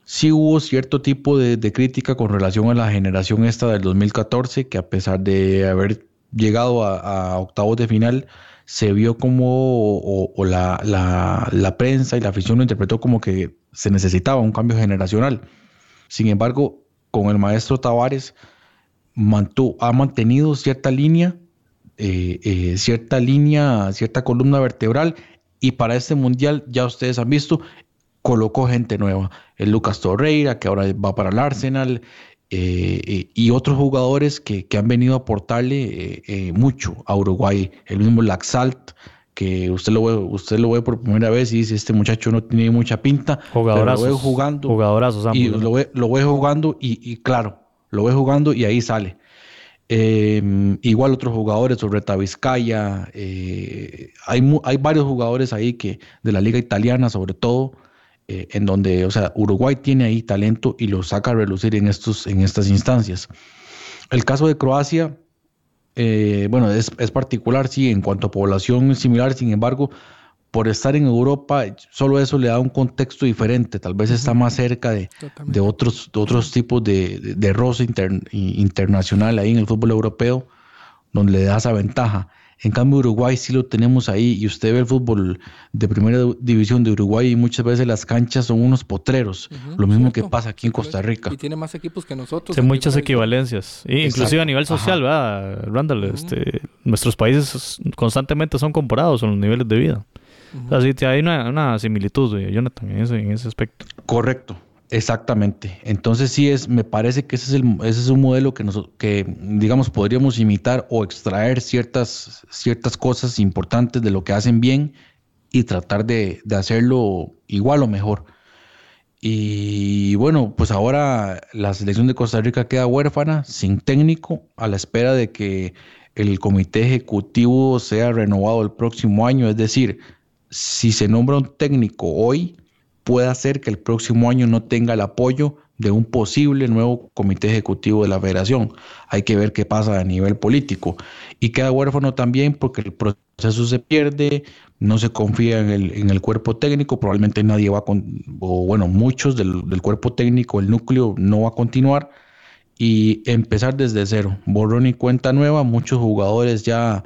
Sí hubo cierto tipo de, de, crítica con relación a la generación esta del 2014, que a pesar de haber llegado a, a octavos de final, se vio como, o, la, la, la prensa y la afición lo interpretó como que se necesitaba un cambio generacional. Sin embargo, con el maestro Tavares ha mantenido cierta línea, eh, eh, cierta línea, cierta columna vertebral y para este mundial ya ustedes han visto, colocó gente nueva. El Lucas Torreira, que ahora va para el Arsenal, eh, y otros jugadores que, que, han venido a aportarle mucho a Uruguay. El mismo Laxalt, que usted lo ve, usted lo ve por primera vez y dice, este muchacho no tiene mucha pinta, jugadorazos, pero lo ve jugando. Jugadorazos y lo ve, lo ve jugando y, y, claro, lo ve jugando y ahí sale. Eh, igual otros jugadores, Reta Vizcaya, eh, hay, hay varios jugadores ahí que de la liga italiana sobre todo, eh, en donde, o sea, Uruguay tiene ahí talento y lo saca a relucir en, estos, en estas instancias. El caso de Croacia, eh, bueno, es, es, particular, sí, en cuanto a población similar, sin embargo, por estar en Europa, solo eso le da un contexto diferente, tal vez está más cerca de, de otros, de otros tipos de, de, de roce inter, internacional ahí en el fútbol europeo, donde le da esa ventaja. En cambio, Uruguay sí lo tenemos ahí y usted ve el fútbol de primera división de Uruguay y muchas veces las canchas son unos potreros. Uh -huh, lo mismo cierto. que pasa aquí en Costa Rica. Y tiene más equipos que nosotros. Tiene muchas equivalencias. Y inclusive a nivel social, ¿verdad? Randall, uh -huh. este, nuestros países constantemente son comparados en los niveles de vida. Uh -huh. Así que hay una, una similitud, Jonathan, en ese, en ese aspecto. Correcto. Exactamente. Entonces sí es, me parece que ese es, el, un modelo que, nos, digamos, podríamos imitar o extraer ciertas, ciertas cosas importantes de lo que hacen bien y tratar de hacerlo igual o mejor. Y bueno, pues ahora la selección de Costa Rica queda huérfana, sin técnico, a la espera de que el comité ejecutivo sea renovado el próximo año. Es decir, si se nombra un técnico hoy, puede hacer que el próximo año no tenga el apoyo de un posible nuevo comité ejecutivo de la federación. Hay que ver qué pasa a nivel político. Y queda huérfano también porque el proceso se pierde, no se confía en el, en el cuerpo técnico, probablemente nadie va con, o bueno, muchos del, del cuerpo técnico, el núcleo no va a continuar y empezar desde cero, borrón y cuenta nueva, muchos jugadores ya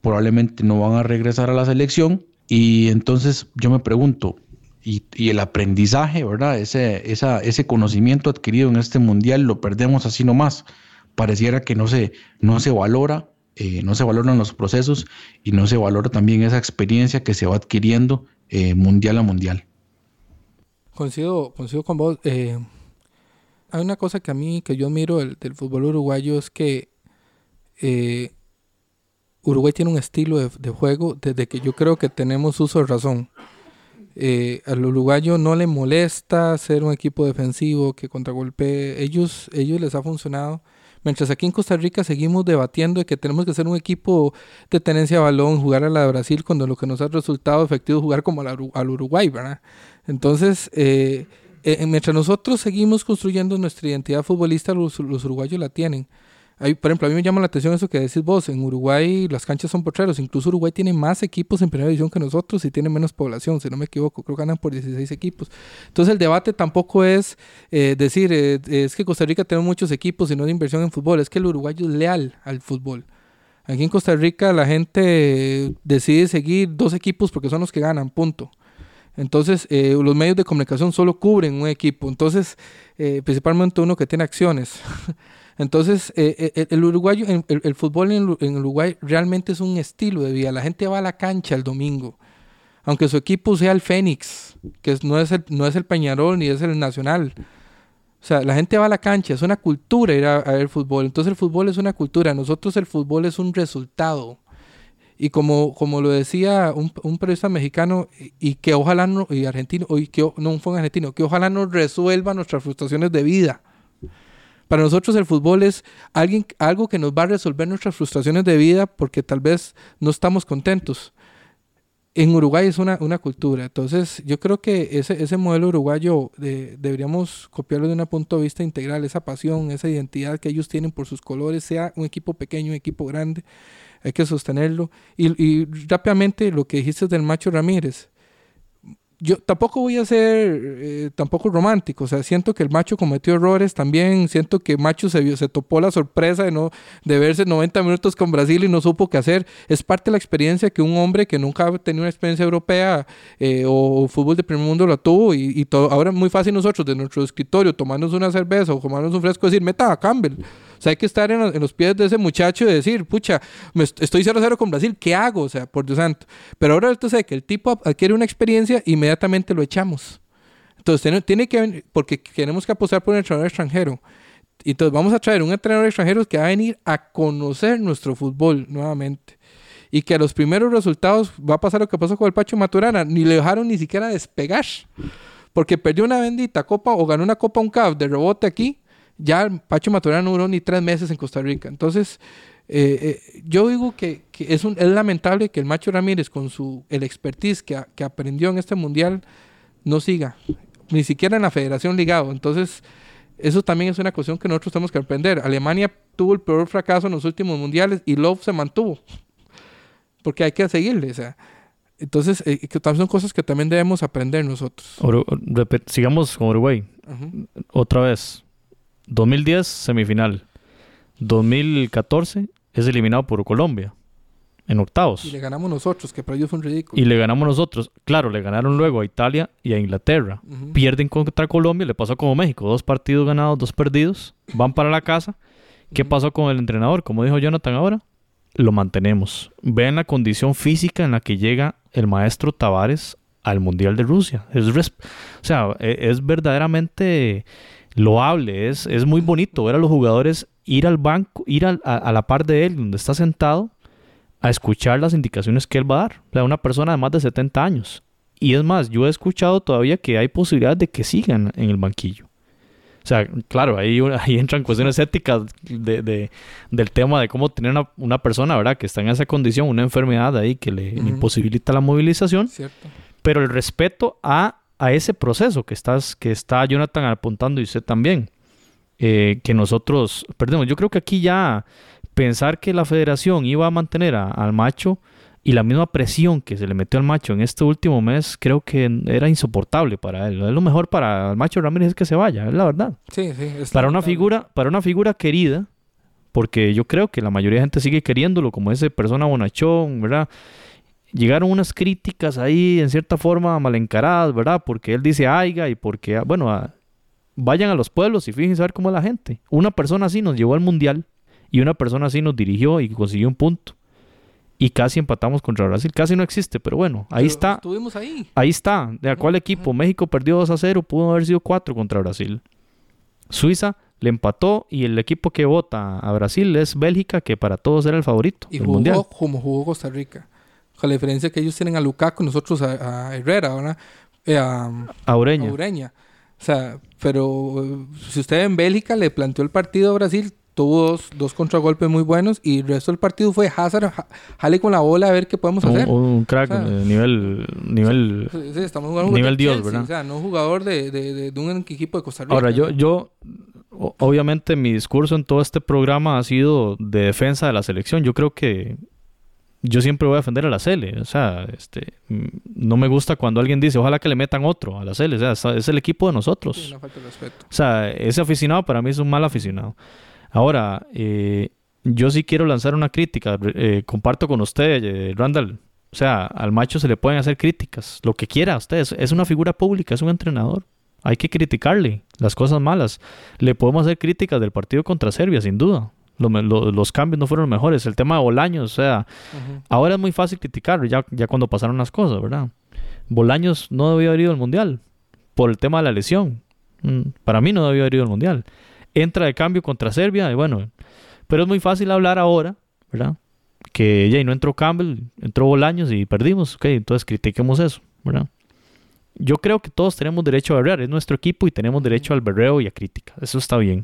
probablemente no van a regresar a la selección y entonces yo me pregunto, y, el aprendizaje, ¿verdad? Ese, esa, ese conocimiento adquirido en este mundial lo perdemos así nomás. Pareciera que no se, no se valora, eh, no se valoran los procesos y no se valora también esa experiencia que se va adquiriendo eh, mundial a mundial. Coincido, coincido con vos. Eh, hay una cosa que a mí, que yo admiro del, del fútbol uruguayo es que Uruguay tiene un estilo de, de juego desde que yo creo que tenemos uso de razón. Eh, al uruguayo no le molesta ser un equipo defensivo que contragolpee. Ellos, ellos les ha funcionado. Mientras aquí en Costa Rica seguimos debatiendo de que tenemos que ser un equipo de tenencia de balón, jugar a la de Brasil, cuando lo que nos ha resultado efectivo es jugar como al, Uruguay, ¿verdad? Entonces, eh, eh, mientras nosotros seguimos construyendo nuestra identidad futbolista, los uruguayos la tienen. Hay, por ejemplo, a mí me llama la atención eso que decís vos. En Uruguay las canchas son potreros. Incluso Uruguay tiene más equipos en primera división que nosotros y tiene menos población, si no me equivoco. Creo que ganan por 16 equipos. Entonces el debate tampoco es eh, decir, eh, es que Costa Rica tiene muchos equipos y no de inversión en fútbol. Es que el uruguayo es leal al fútbol. Aquí en Costa Rica la gente decide seguir dos equipos porque son los que ganan, punto. Entonces, eh, los medios de comunicación solo cubren un equipo. Entonces, eh, principalmente uno que tiene acciones. Entonces, eh, el uruguayo, el, el fútbol en, en, Uruguay realmente es un estilo de vida. La gente va a la cancha el domingo, aunque su equipo sea el Fénix, que no es el, no es el Peñarol ni es el Nacional. O sea, la gente va a la cancha, es una cultura ir a, a ver fútbol. Entonces, el fútbol es una cultura. Nosotros, el fútbol es un resultado. Y como, como lo decía un, un periodista mexicano, y, y, que ojalá no, y argentino, y que no fue un argentino, que ojalá nos resuelva nuestras frustraciones de vida. Para nosotros el fútbol es alguien, algo que nos va a resolver nuestras frustraciones de vida porque tal vez no estamos contentos. en Uruguay es una, una cultura. Entonces, yo creo que ese, ese modelo uruguayo de- deberíamos copiarlo de un punto de vista integral, esa pasión, esa identidad que ellos tienen por sus colores, sea un equipo pequeño, un equipo grande, hay que sostenerlo. Y, y rápidamente lo que dijiste del Macho Ramírez. Yo tampoco voy a ser eh, tampoco romántico, o sea, siento que el macho cometió errores también, siento que macho se vio, se topó la sorpresa de no de verse 90 minutos con Brasil y no supo qué hacer. Es parte de la experiencia que un hombre que nunca ha tenido una experiencia europea eh, o, fútbol de primer mundo la tuvo y, y todo. Ahora es muy fácil nosotros de nuestro escritorio tomarnos una cerveza o tomarnos un fresco decir, meta a Campbell. Sea, hay que estar en, los- en los pies de ese muchacho y decir, pucha, me est- estoy 0-0 con Brasil, ¿qué hago? O sea, por Dios santo. Pero ahora esto sé que el tipo adquiere una experiencia, inmediatamente lo echamos. Entonces, tiene, tiene que porque queremos que apostar por un entrenador extranjero. Entonces, vamos a traer un entrenador extranjero que va a venir a conocer nuestro fútbol nuevamente. Y que a los primeros resultados va a pasar lo que pasó con el Pacho Maturana. Ni le dejaron ni siquiera despegar. Porque perdió una bendita copa o ganó una copa un CAF de rebote aquí. Ya Pacho Maturana no duró ni tres meses en Costa Rica. Entonces, eh, eh, yo digo que, que es, un, es lamentable que el Macho Ramírez, con su el expertise que, a- que aprendió en este mundial, no siga. Ni siquiera en la federación ligado. Entonces, eso también es una cuestión que nosotros tenemos que aprender. Alemania tuvo el peor fracaso en los últimos mundiales y Love se mantuvo. Porque hay que seguirle. O sea. Entonces, eh, que son cosas que también debemos aprender nosotros. Sigamos con Uruguay. Otra vez. 2010, semifinal. 2014 es eliminado por Colombia. En octavos. Y le ganamos nosotros, que para ellos fue un ridículo. Y le ganamos nosotros. Claro, le ganaron luego a Italia y a Inglaterra. Pierden contra Colombia, le pasó como México. Dos partidos ganados, dos perdidos. Van para la casa. ¿Qué pasó con el entrenador? Como dijo Jonathan ahora, lo mantenemos. Vean la condición física en la que llega el maestro Tavares al Mundial de Rusia. Es, o sea, e- es verdaderamente loable, es, es muy bonito ver a los jugadores ir al banco, ir al- a, a la par de él, donde está sentado, a escuchar las indicaciones que él va a dar. O sea, una persona de más de 70 años. Y es más, yo he escuchado todavía que hay posibilidad de que sigan en el banquillo. O sea, claro, ahí, ahí entran cuestiones éticas de, de- del tema de cómo tener una, una persona, ¿verdad? Que está en esa condición, una enfermedad ahí que le Ujú. imposibilita la movilización Cierto. pero el respeto a, a ese proceso que, estás, que está Jonathan apuntando y usted también, eh, que nosotros perdemos. Yo creo que aquí ya pensar que la federación iba a mantener a- al macho y la misma presión que se le metió al macho en este último mes, creo que era insoportable para él. Es lo mejor para el macho Ramírez es que se vaya, es la verdad. Sí, sí. es Para una figura, para una figura querida, porque yo creo que la mayoría de gente sigue queriéndolo como ese persona bonachón, ¿verdad? Llegaron unas críticas ahí en cierta forma mal encaradas, ¿verdad? Porque él dice aiga y porque, ah, bueno, ah, vayan a los pueblos y fíjense a ver cómo es la gente. Una persona así nos llevó al mundial y una persona así nos dirigió y consiguió un punto. Y casi empatamos contra Brasil. Casi no existe, pero bueno, ahí Pero está. Estuvimos ahí. Ahí está. ¿De a cuál equipo? México perdió 2 a 0, pudo haber sido 4 contra Brasil. Suiza le empató y el equipo que vota a Brasil es Bélgica, que para todos era el favorito Y del jugó mundial. como jugó Costa Rica. Con la diferencia que ellos tienen a Lukaku, nosotros a, a Herrera, ¿verdad? Eh, a, A Ureña. a Ureña. O sea, pero eh, si usted en Bélgica le planteó el partido a Brasil, tuvo dos, dos contragolpes muy buenos y el resto del partido fue Hazard, ja- jale con la bola a ver qué podemos hacer. un crack O sea, de nivel, nivel. Sí, sí, estamos jugando un Nivel Dios, Chelsea, ¿verdad? O sea, no un jugador de, de, de, de un equipo de Costa Rica. Ahora, yo, yo, obviamente mi discurso en todo este programa ha sido de defensa de la selección. Yo creo que yo siempre voy a defender a la Cele. O sea, este, mm, no me gusta cuando alguien dice, ojalá que le metan otro a la Cele. O sea, es- el equipo de nosotros. Sí, una falta respeto. O sea, ese aficionado para mí es un mal aficionado. Ahora, eh, yo sí quiero lanzar una crítica. eh, comparto con usted, eh, Randall. O sea, al macho se le pueden hacer críticas, lo que quiera usted. Es, es una figura pública, es un entrenador. Hay que criticarle las cosas malas. Le podemos hacer críticas del partido contra Serbia, sin duda. Lo me- lo- los cambios no fueron los mejores. El tema de Bolaños, o sea. Ahora es muy fácil criticarlo, ya, ya cuando pasaron las cosas, ¿verdad? Bolaños no debió haber ido al Mundial por el tema de la lesión. Mm, Para mí no debió haber ido al Mundial. Entra de cambio contra Serbia y bueno, pero es muy fácil hablar ahora, ¿verdad? Que ya no entró Campbell, entró Bolaños y perdimos. Ok, entonces critiquemos eso, ¿verdad? Yo creo que todos tenemos derecho a berrear, es nuestro equipo y tenemos derecho al berreo y a crítica, eso está bien.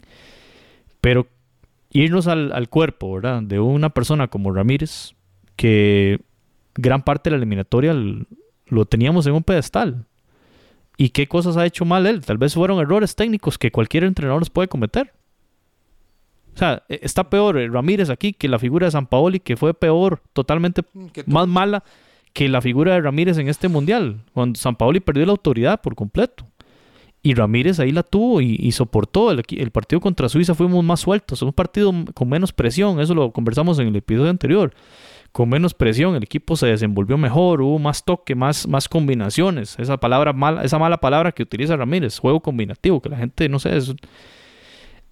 Pero irnos al, al cuerpo, ¿verdad? De una persona como Ramírez, que gran parte de la eliminatoria lo teníamos en un pedestal. ¿Y qué cosas ha hecho mal él? Tal vez fueron errores técnicos que cualquier entrenador los puede cometer. O sea, e- está peor Ramírez aquí que la figura de San Paoli, que fue peor, totalmente to- más mala que la figura de Ramírez en este mundial, cuando San Paoli perdió la autoridad por completo. Y Ramírez ahí la tuvo y, soportó. El, partido contra Suiza fuimos más sueltos, un partido con menos presión, eso lo conversamos en el episodio anterior. Con menos presión, el equipo se desenvolvió mejor, hubo más toque, más, más combinaciones. Esa palabra mala, esa mala palabra que utiliza Ramírez, juego combinativo, que la gente no sé. es-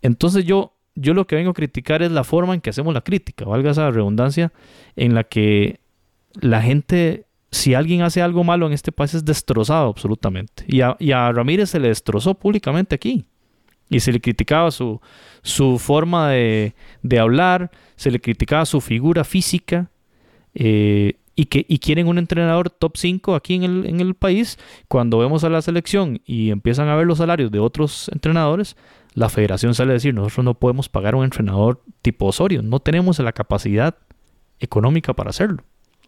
Entonces yo, yo lo que vengo a criticar es la forma en que hacemos la crítica, valga esa redundancia, en la que la gente, si alguien hace algo malo en este país, es destrozado absolutamente. Y a, Ramírez se le destrozó públicamente aquí. Y se le criticaba su, su forma de, hablar, se le criticaba su figura física. eh, y, que, y quieren un entrenador top 5 aquí en el, en el país. Cuando vemos a la selección y empiezan a ver los salarios de otros entrenadores, la federación sale a decir, nosotros no podemos pagar un entrenador tipo Osorio, no tenemos la capacidad económica para hacerlo.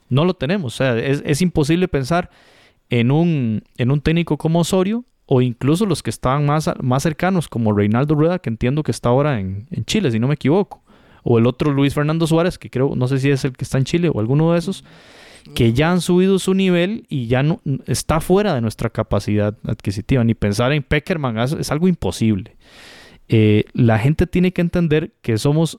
No lo tenemos. O sea, es, es imposible pensar en un, en un técnico como Osorio o incluso los que estaban más, más cercanos como Reinaldo Rueda, que entiendo que está ahora en, en Chile, si no me equivoco. O el otro Luis Fernando Suárez, que creo, no sé si es el que está en Chile o alguno de esos, que ya han subido su nivel y ya no está fuera de nuestra capacidad adquisitiva. Ni pensar en Peckerman es, es algo imposible. Eh, la gente tiene que entender que somos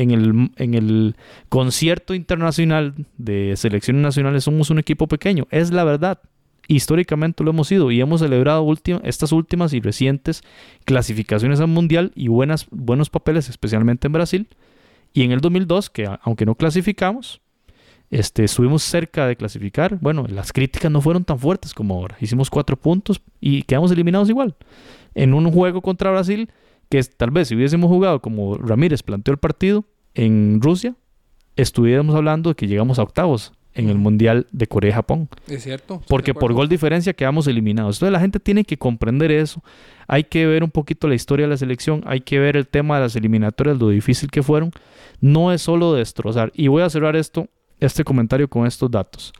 en el, en el concierto internacional de selecciones nacionales somos un equipo pequeño. Es la verdad. Históricamente lo hemos sido y hemos celebrado última- estas últimas y recientes clasificaciones al Mundial y buenas, buenos papeles, especialmente en Brasil. Y en el 2002, que aunque no clasificamos, este, estuvimos cerca de clasificar. Bueno, las críticas no fueron tan fuertes como ahora. Hicimos cuatro puntos y quedamos eliminados igual. En un juego contra Brasil, que tal vez si hubiésemos jugado como Ramírez planteó el partido en Rusia, estuviéramos hablando de que llegamos a octavos en el Mundial de Corea y Japón. Es cierto. Porque por gol diferencia quedamos eliminados. Entonces la gente tiene que comprender eso. Hay que ver un poquito la historia de la selección. Hay que ver el tema de las eliminatorias, lo difícil que fueron. No es solo destrozar. Y voy a cerrar esto, este comentario con estos datos.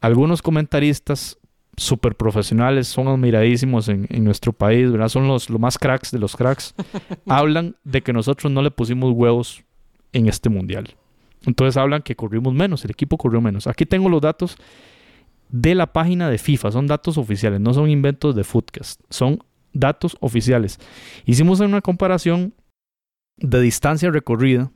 Algunos comentaristas súper profesionales son admiradísimos en, en nuestro país, ¿verdad? Son los, los más cracks de los cracks. hablan de que nosotros no le pusimos huevos en este mundial. Entonces hablan que corrimos menos, el equipo corrió menos. Aquí tengo los datos de la página de FIFA, son datos oficiales, no son inventos de Footcast, son datos oficiales. Hicimos una comparación de distancia recorrida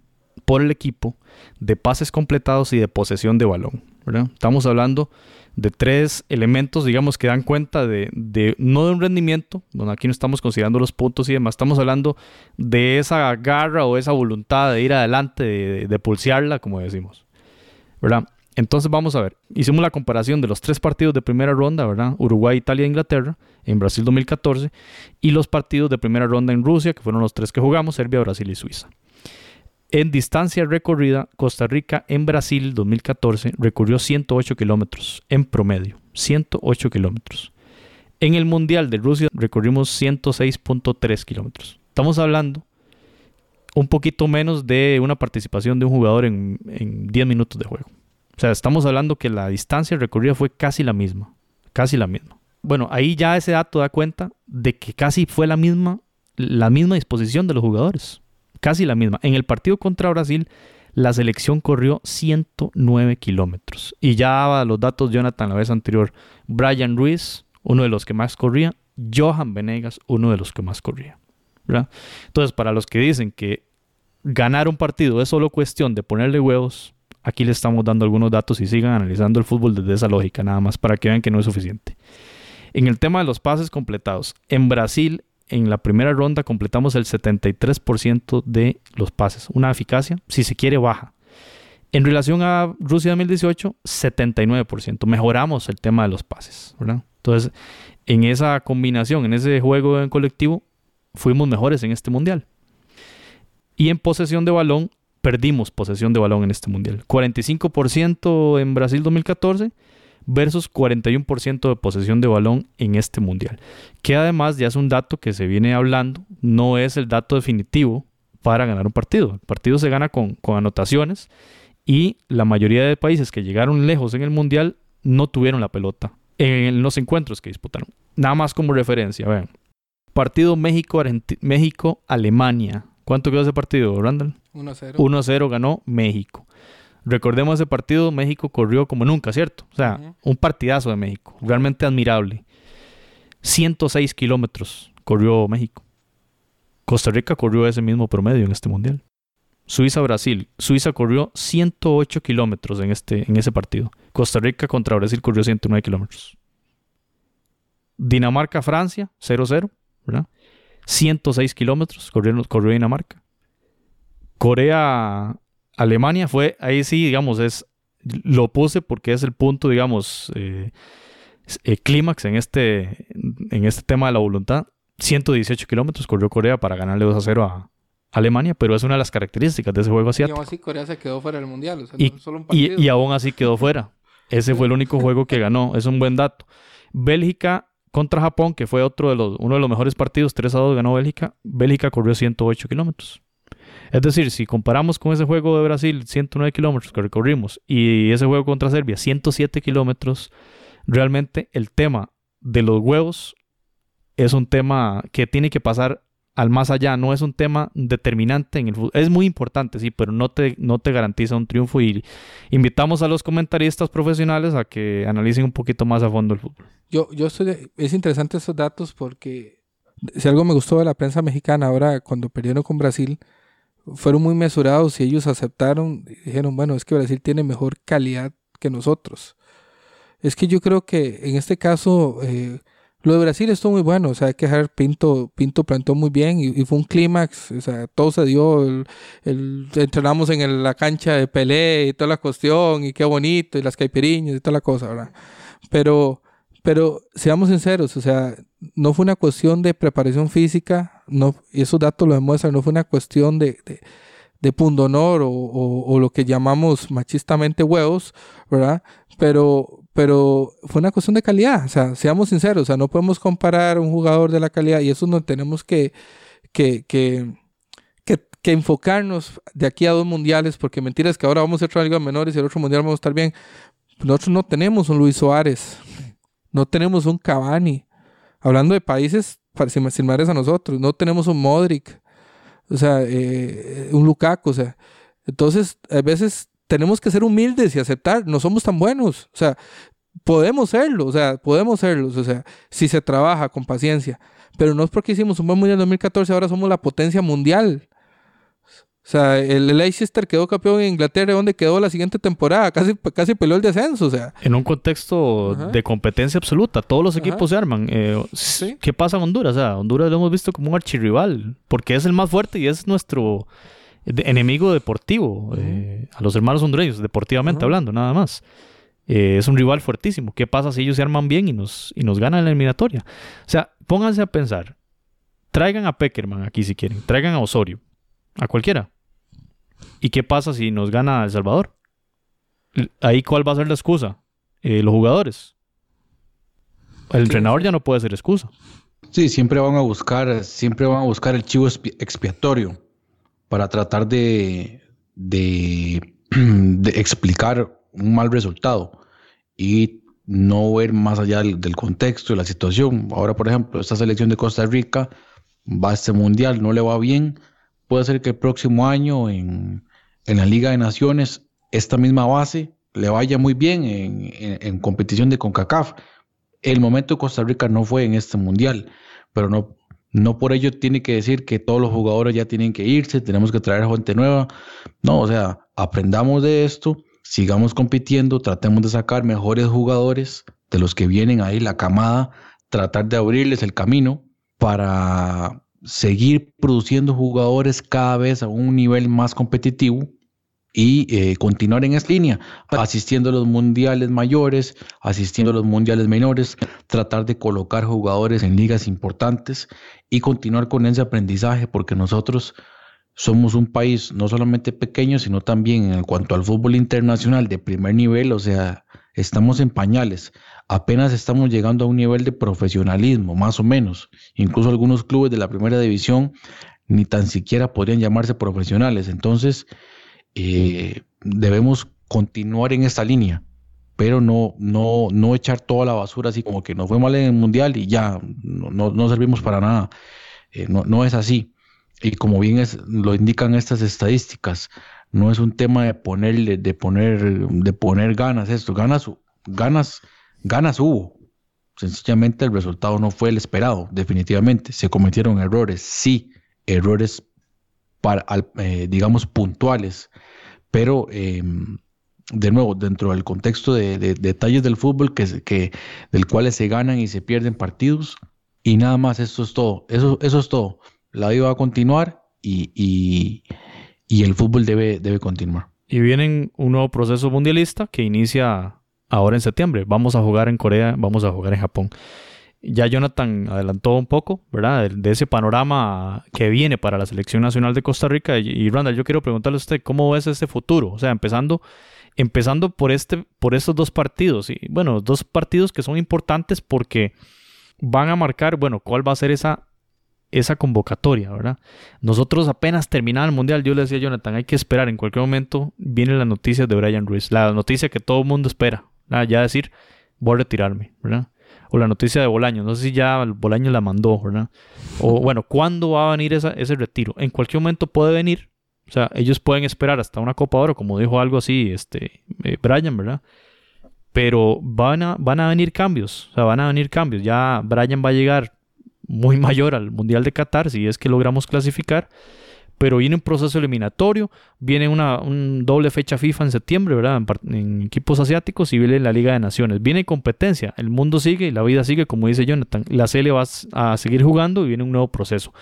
por el equipo, de pases completados y de posesión de balón. ¿verdad? Estamos hablando de tres elementos, digamos, que dan cuenta de, de- no de un rendimiento, donde aquí no estamos considerando los puntos y demás, estamos hablando de esa garra o esa voluntad de ir adelante, de, de pulsearla, como decimos. ¿Verdad? Entonces vamos a ver, hicimos la comparación de los tres partidos de primera ronda, ¿verdad? Uruguay, Italia, Inglaterra, en Brasil 2014, y los partidos de primera ronda en Rusia, que fueron los tres que jugamos, Serbia, Brasil y Suiza. En distancia recorrida, Costa Rica en Brasil 2014 recorrió 108 kilómetros en promedio. 108 kilómetros. En el Mundial de Rusia recorrimos 106.3 kilómetros. Estamos hablando un poquito menos de una participación de un jugador en, en 10 minutos de juego. O sea, estamos hablando que la distancia recorrida fue casi la misma. Casi la misma. Bueno, ahí ya ese dato da cuenta de que casi fue la misma, la misma disposición de los jugadores. Casi la misma. En el partido contra Brasil, la selección corrió 109 kilómetros. Y ya daba los datos Jonathan la vez anterior. Brian Ruiz, uno de los que más corría. Johan Venegas, uno de los que más corría. Entonces, para los que dicen que ganar un partido es solo cuestión de ponerle huevos, aquí les estamos dando algunos datos y sigan analizando el fútbol desde esa lógica, nada más para que vean que no es suficiente. En el tema de los pases completados, en Brasil, en la primera ronda completamos el 73% de los pases, una eficacia, si se quiere, baja. En relación a Rusia 2018, 79%. Mejoramos el tema de los pases. Entonces, en esa combinación, en ese juego en colectivo, fuimos mejores en este mundial. Y en posesión de balón, perdimos posesión de balón en este mundial. 45% en Brasil 2014 versus 41% de posesión de balón en este mundial. Que además ya es un dato que se viene hablando, no es el dato definitivo para ganar un partido. El partido se gana con, con anotaciones Y la mayoría de países que llegaron lejos en el Mundial no tuvieron la pelota en los encuentros que disputaron. Nada más como referencia, vean. Partido México-Alemania. ¿Cuánto quedó ese partido, Randall? 1-0. 1-0 ganó México. Recordemos ese partido, México corrió como nunca, ¿cierto? O sea, un partidazo de México, realmente admirable. 106 kilómetros corrió México. Costa Rica corrió ese mismo promedio en este mundial. Suiza-Brasil. Suiza corrió 108 kilómetros en, este, en ese partido. Costa Rica contra Brasil corrió 109 kilómetros. Dinamarca-Francia, 0-0, ¿verdad? 106 kilómetros corrió, corrió Dinamarca. Corea-Alemania fue, ahí sí, digamos, es, lo puse porque es el punto, digamos, eh, eh, clímax en este, en este tema de la voluntad. 118 kilómetros corrió Corea para ganarle 2 a 0 a Alemania, pero es una de las características de ese juego Y asiático. aún así Corea se quedó fuera del mundial. O sea, Y, no solo un y- partido. y aún así quedó fuera. Ese fue el único juego que ganó. Es un buen dato. Bélgica contra Japón, que fue otro de los, uno de los mejores partidos, 3 a 2 ganó Bélgica. Bélgica corrió 108 kilómetros. Es decir, si comparamos con ese juego de Brasil, 109 kilómetros que recorrimos, y ese juego contra Serbia, 107 kilómetros, realmente el tema de los huevos es un tema que tiene que pasar al más allá, no es un tema determinante en el fútbol. Es muy importante, sí, pero no te, no te garantiza un triunfo y invitamos a los comentaristas profesionales a que analicen un poquito más a fondo el fútbol. Yo, yo estoy es interesante estos datos porque si algo me gustó de la prensa mexicana ahora cuando perdieron con Brasil, fueron muy mesurados y ellos aceptaron, y dijeron, bueno, es que Brasil tiene mejor calidad que nosotros. Es que yo creo que en este caso eh, lo de Brasil estuvo muy bueno, o sea, hay que dejar Pinto, Pinto plantó muy bien y, y fue un clímax, o sea, todo se dio, el, el- entrenamos en el- la cancha de Pelé y toda la cuestión y qué bonito y las caipiriñas y toda la cosa, ¿verdad? Pero, pero seamos sinceros, o sea, no fue una cuestión de preparación física, no, y esos datos lo demuestran, no fue una cuestión de, pundonor o, lo que llamamos machistamente huevos, ¿verdad? Pero, pero fue una cuestión de calidad, o sea, seamos sinceros, o sea, no podemos comparar un jugador de la calidad y eso no tenemos que, que, que, que, enfocarnos de aquí a dos mundiales, porque mentira es que ahora vamos a entrar a ligas menores y el otro mundial vamos a estar bien. Nosotros no tenemos un Luis Suárez, no tenemos un Cavani. Hablando de países para- sim- similares a nosotros, no tenemos un Modric, o sea, eh, un Lukaku, o sea. Entonces, a veces tenemos que ser humildes y aceptar, no somos tan buenos, o sea, podemos serlo, o sea, podemos serlos, o sea, si se trabaja con paciencia, pero no es porque hicimos un buen mundial en 2014, ahora somos la potencia mundial. O sea, el Leicester quedó campeón en Inglaterra, donde quedó la siguiente temporada, casi, casi peleó el descenso, o sea. En un contexto Ajá. de competencia absoluta, todos los Ajá. equipos se arman. Eh, Sí. ¿Qué pasa en Honduras? O sea, Honduras lo hemos visto como un archirrival, porque es el más fuerte y es nuestro enemigo deportivo, eh, a los hermanos hondureños, deportivamente hablando, nada más. Eh, es un rival fuertísimo. ¿Qué pasa si ellos se arman bien y nos, y nos ganan la eliminatoria? O sea, pónganse a pensar. Traigan a Peckerman aquí si quieren. Traigan a Osorio. A cualquiera. ¿Y qué pasa si nos gana El Salvador? Ahí cuál va a ser la excusa? Eh, los jugadores. El entrenador ya no puede ser excusa. Sí, siempre van a buscar, siempre van a buscar el chivo expi- expiatorio para tratar de, de, de explicar un mal resultado y no ver más allá del, del contexto de la situación. Ahora, por ejemplo, esta selección de Costa Rica va a este mundial, no le va bien. Puede ser que el próximo año en, en la Liga de Naciones esta misma base le vaya muy bien en, en- competición de CONCACAF. El momento de Costa Rica no fue en este mundial, pero no, no por ello tiene que decir que todos los jugadores ya tienen que irse, tenemos que traer gente nueva. No, o sea, aprendamos de esto, sigamos compitiendo, tratemos de sacar mejores jugadores de los que vienen ahí, la camada, tratar de abrirles el camino para seguir produciendo jugadores cada vez a un nivel más competitivo y eh, continuar en esa línea, asistiendo a los mundiales mayores, asistiendo a los mundiales menores, tratar de colocar jugadores en ligas importantes y continuar con ese aprendizaje, porque nosotros somos un país no solamente pequeño, sino también en cuanto al fútbol internacional de primer nivel, o sea, estamos en pañales, apenas estamos llegando a un nivel de profesionalismo, más o menos, incluso algunos clubes de la primera división ni tan siquiera podrían llamarse profesionales, entonces eh, debemos continuar en esta línea, pero no, no, no echar toda la basura así como que nos fue mal en el mundial y ya no, no- no servimos para nada. Eh, no, no es así. Y como bien es, lo indican estas estadísticas, no es un tema de ponerle, de poner, de poner ganas esto, ganas, ganas, ganas hubo. Sencillamente el resultado no fue el esperado, definitivamente. Se cometieron errores, sí, errores para, eh, digamos, puntuales, pero eh, de nuevo, dentro del contexto de, de- detalles del fútbol que, del cuales se ganan y se pierden partidos, y nada más, eso es todo, eso, eso es todo. La vida va a continuar y, y- y el fútbol debe, debe continuar. Y viene un nuevo proceso mundialista que inicia ahora en septiembre. Vamos a jugar en Corea, vamos a jugar en Japón. Ya Jonathan adelantó un poco, ¿verdad? De, ese panorama que viene para la selección nacional de Costa Rica. Y, Randall, yo quiero preguntarle a usted, ¿cómo ves este futuro? O sea, empezando, empezando por, este, por estos dos partidos. Y bueno, dos partidos que son importantes porque van a marcar, bueno, cuál va a ser esa, esa convocatoria, ¿verdad? Nosotros apenas terminaba el mundial, yo le decía a Jonathan, hay que esperar, en cualquier momento viene la noticia de Brian Ruiz, la noticia que todo el mundo espera, ya decir, voy a retirarme, ¿verdad? O la noticia de Bolaño, no sé si ya Bolaño la mandó, ¿verdad? O bueno, ¿cuándo va a venir esa- ese retiro? En cualquier momento puede venir, o sea, ellos pueden esperar hasta una Copa de Oro, como dijo algo así, este, eh, Brian, ¿verdad? Pero van a, van a venir cambios, o sea, van a venir cambios. Ya Brian va a llegar muy mayor al Mundial de Qatar, si es que logramos clasificar. Pero viene un proceso eliminatorio, viene una un doble fecha FIFA en septiembre, ¿verdad? En, equipos asiáticos y viene la Liga de Naciones. Viene competencia, el mundo sigue y la vida sigue, como dice Jonathan. La CL va a seguir jugando y viene un nuevo proceso.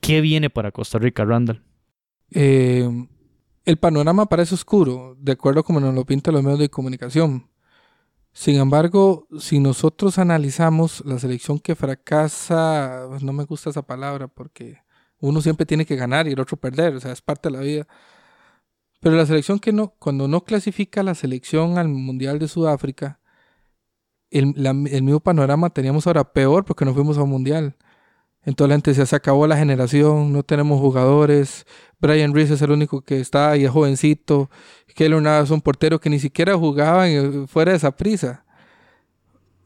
¿Qué viene para Costa Rica, Randall? Eh, el panorama parece oscuro, de acuerdo a como nos lo pintan los medios de comunicación. Sin embargo, si nosotros analizamos la selección que fracasa, pues, no me gusta esa palabra porque uno siempre tiene que ganar y el otro perder, o sea, es parte de la vida. Pero la selección que no, cuando no clasifica la selección al Mundial de Sudáfrica, el, el mismo panorama teníamos ahora peor porque no fuimos a un Mundial. Entonces la gente se acabó la generación, no tenemos jugadores, Brian Reese es el único que está y es jovencito. Keylor Navas es un portero que ni siquiera jugaba fuera de esa prisa.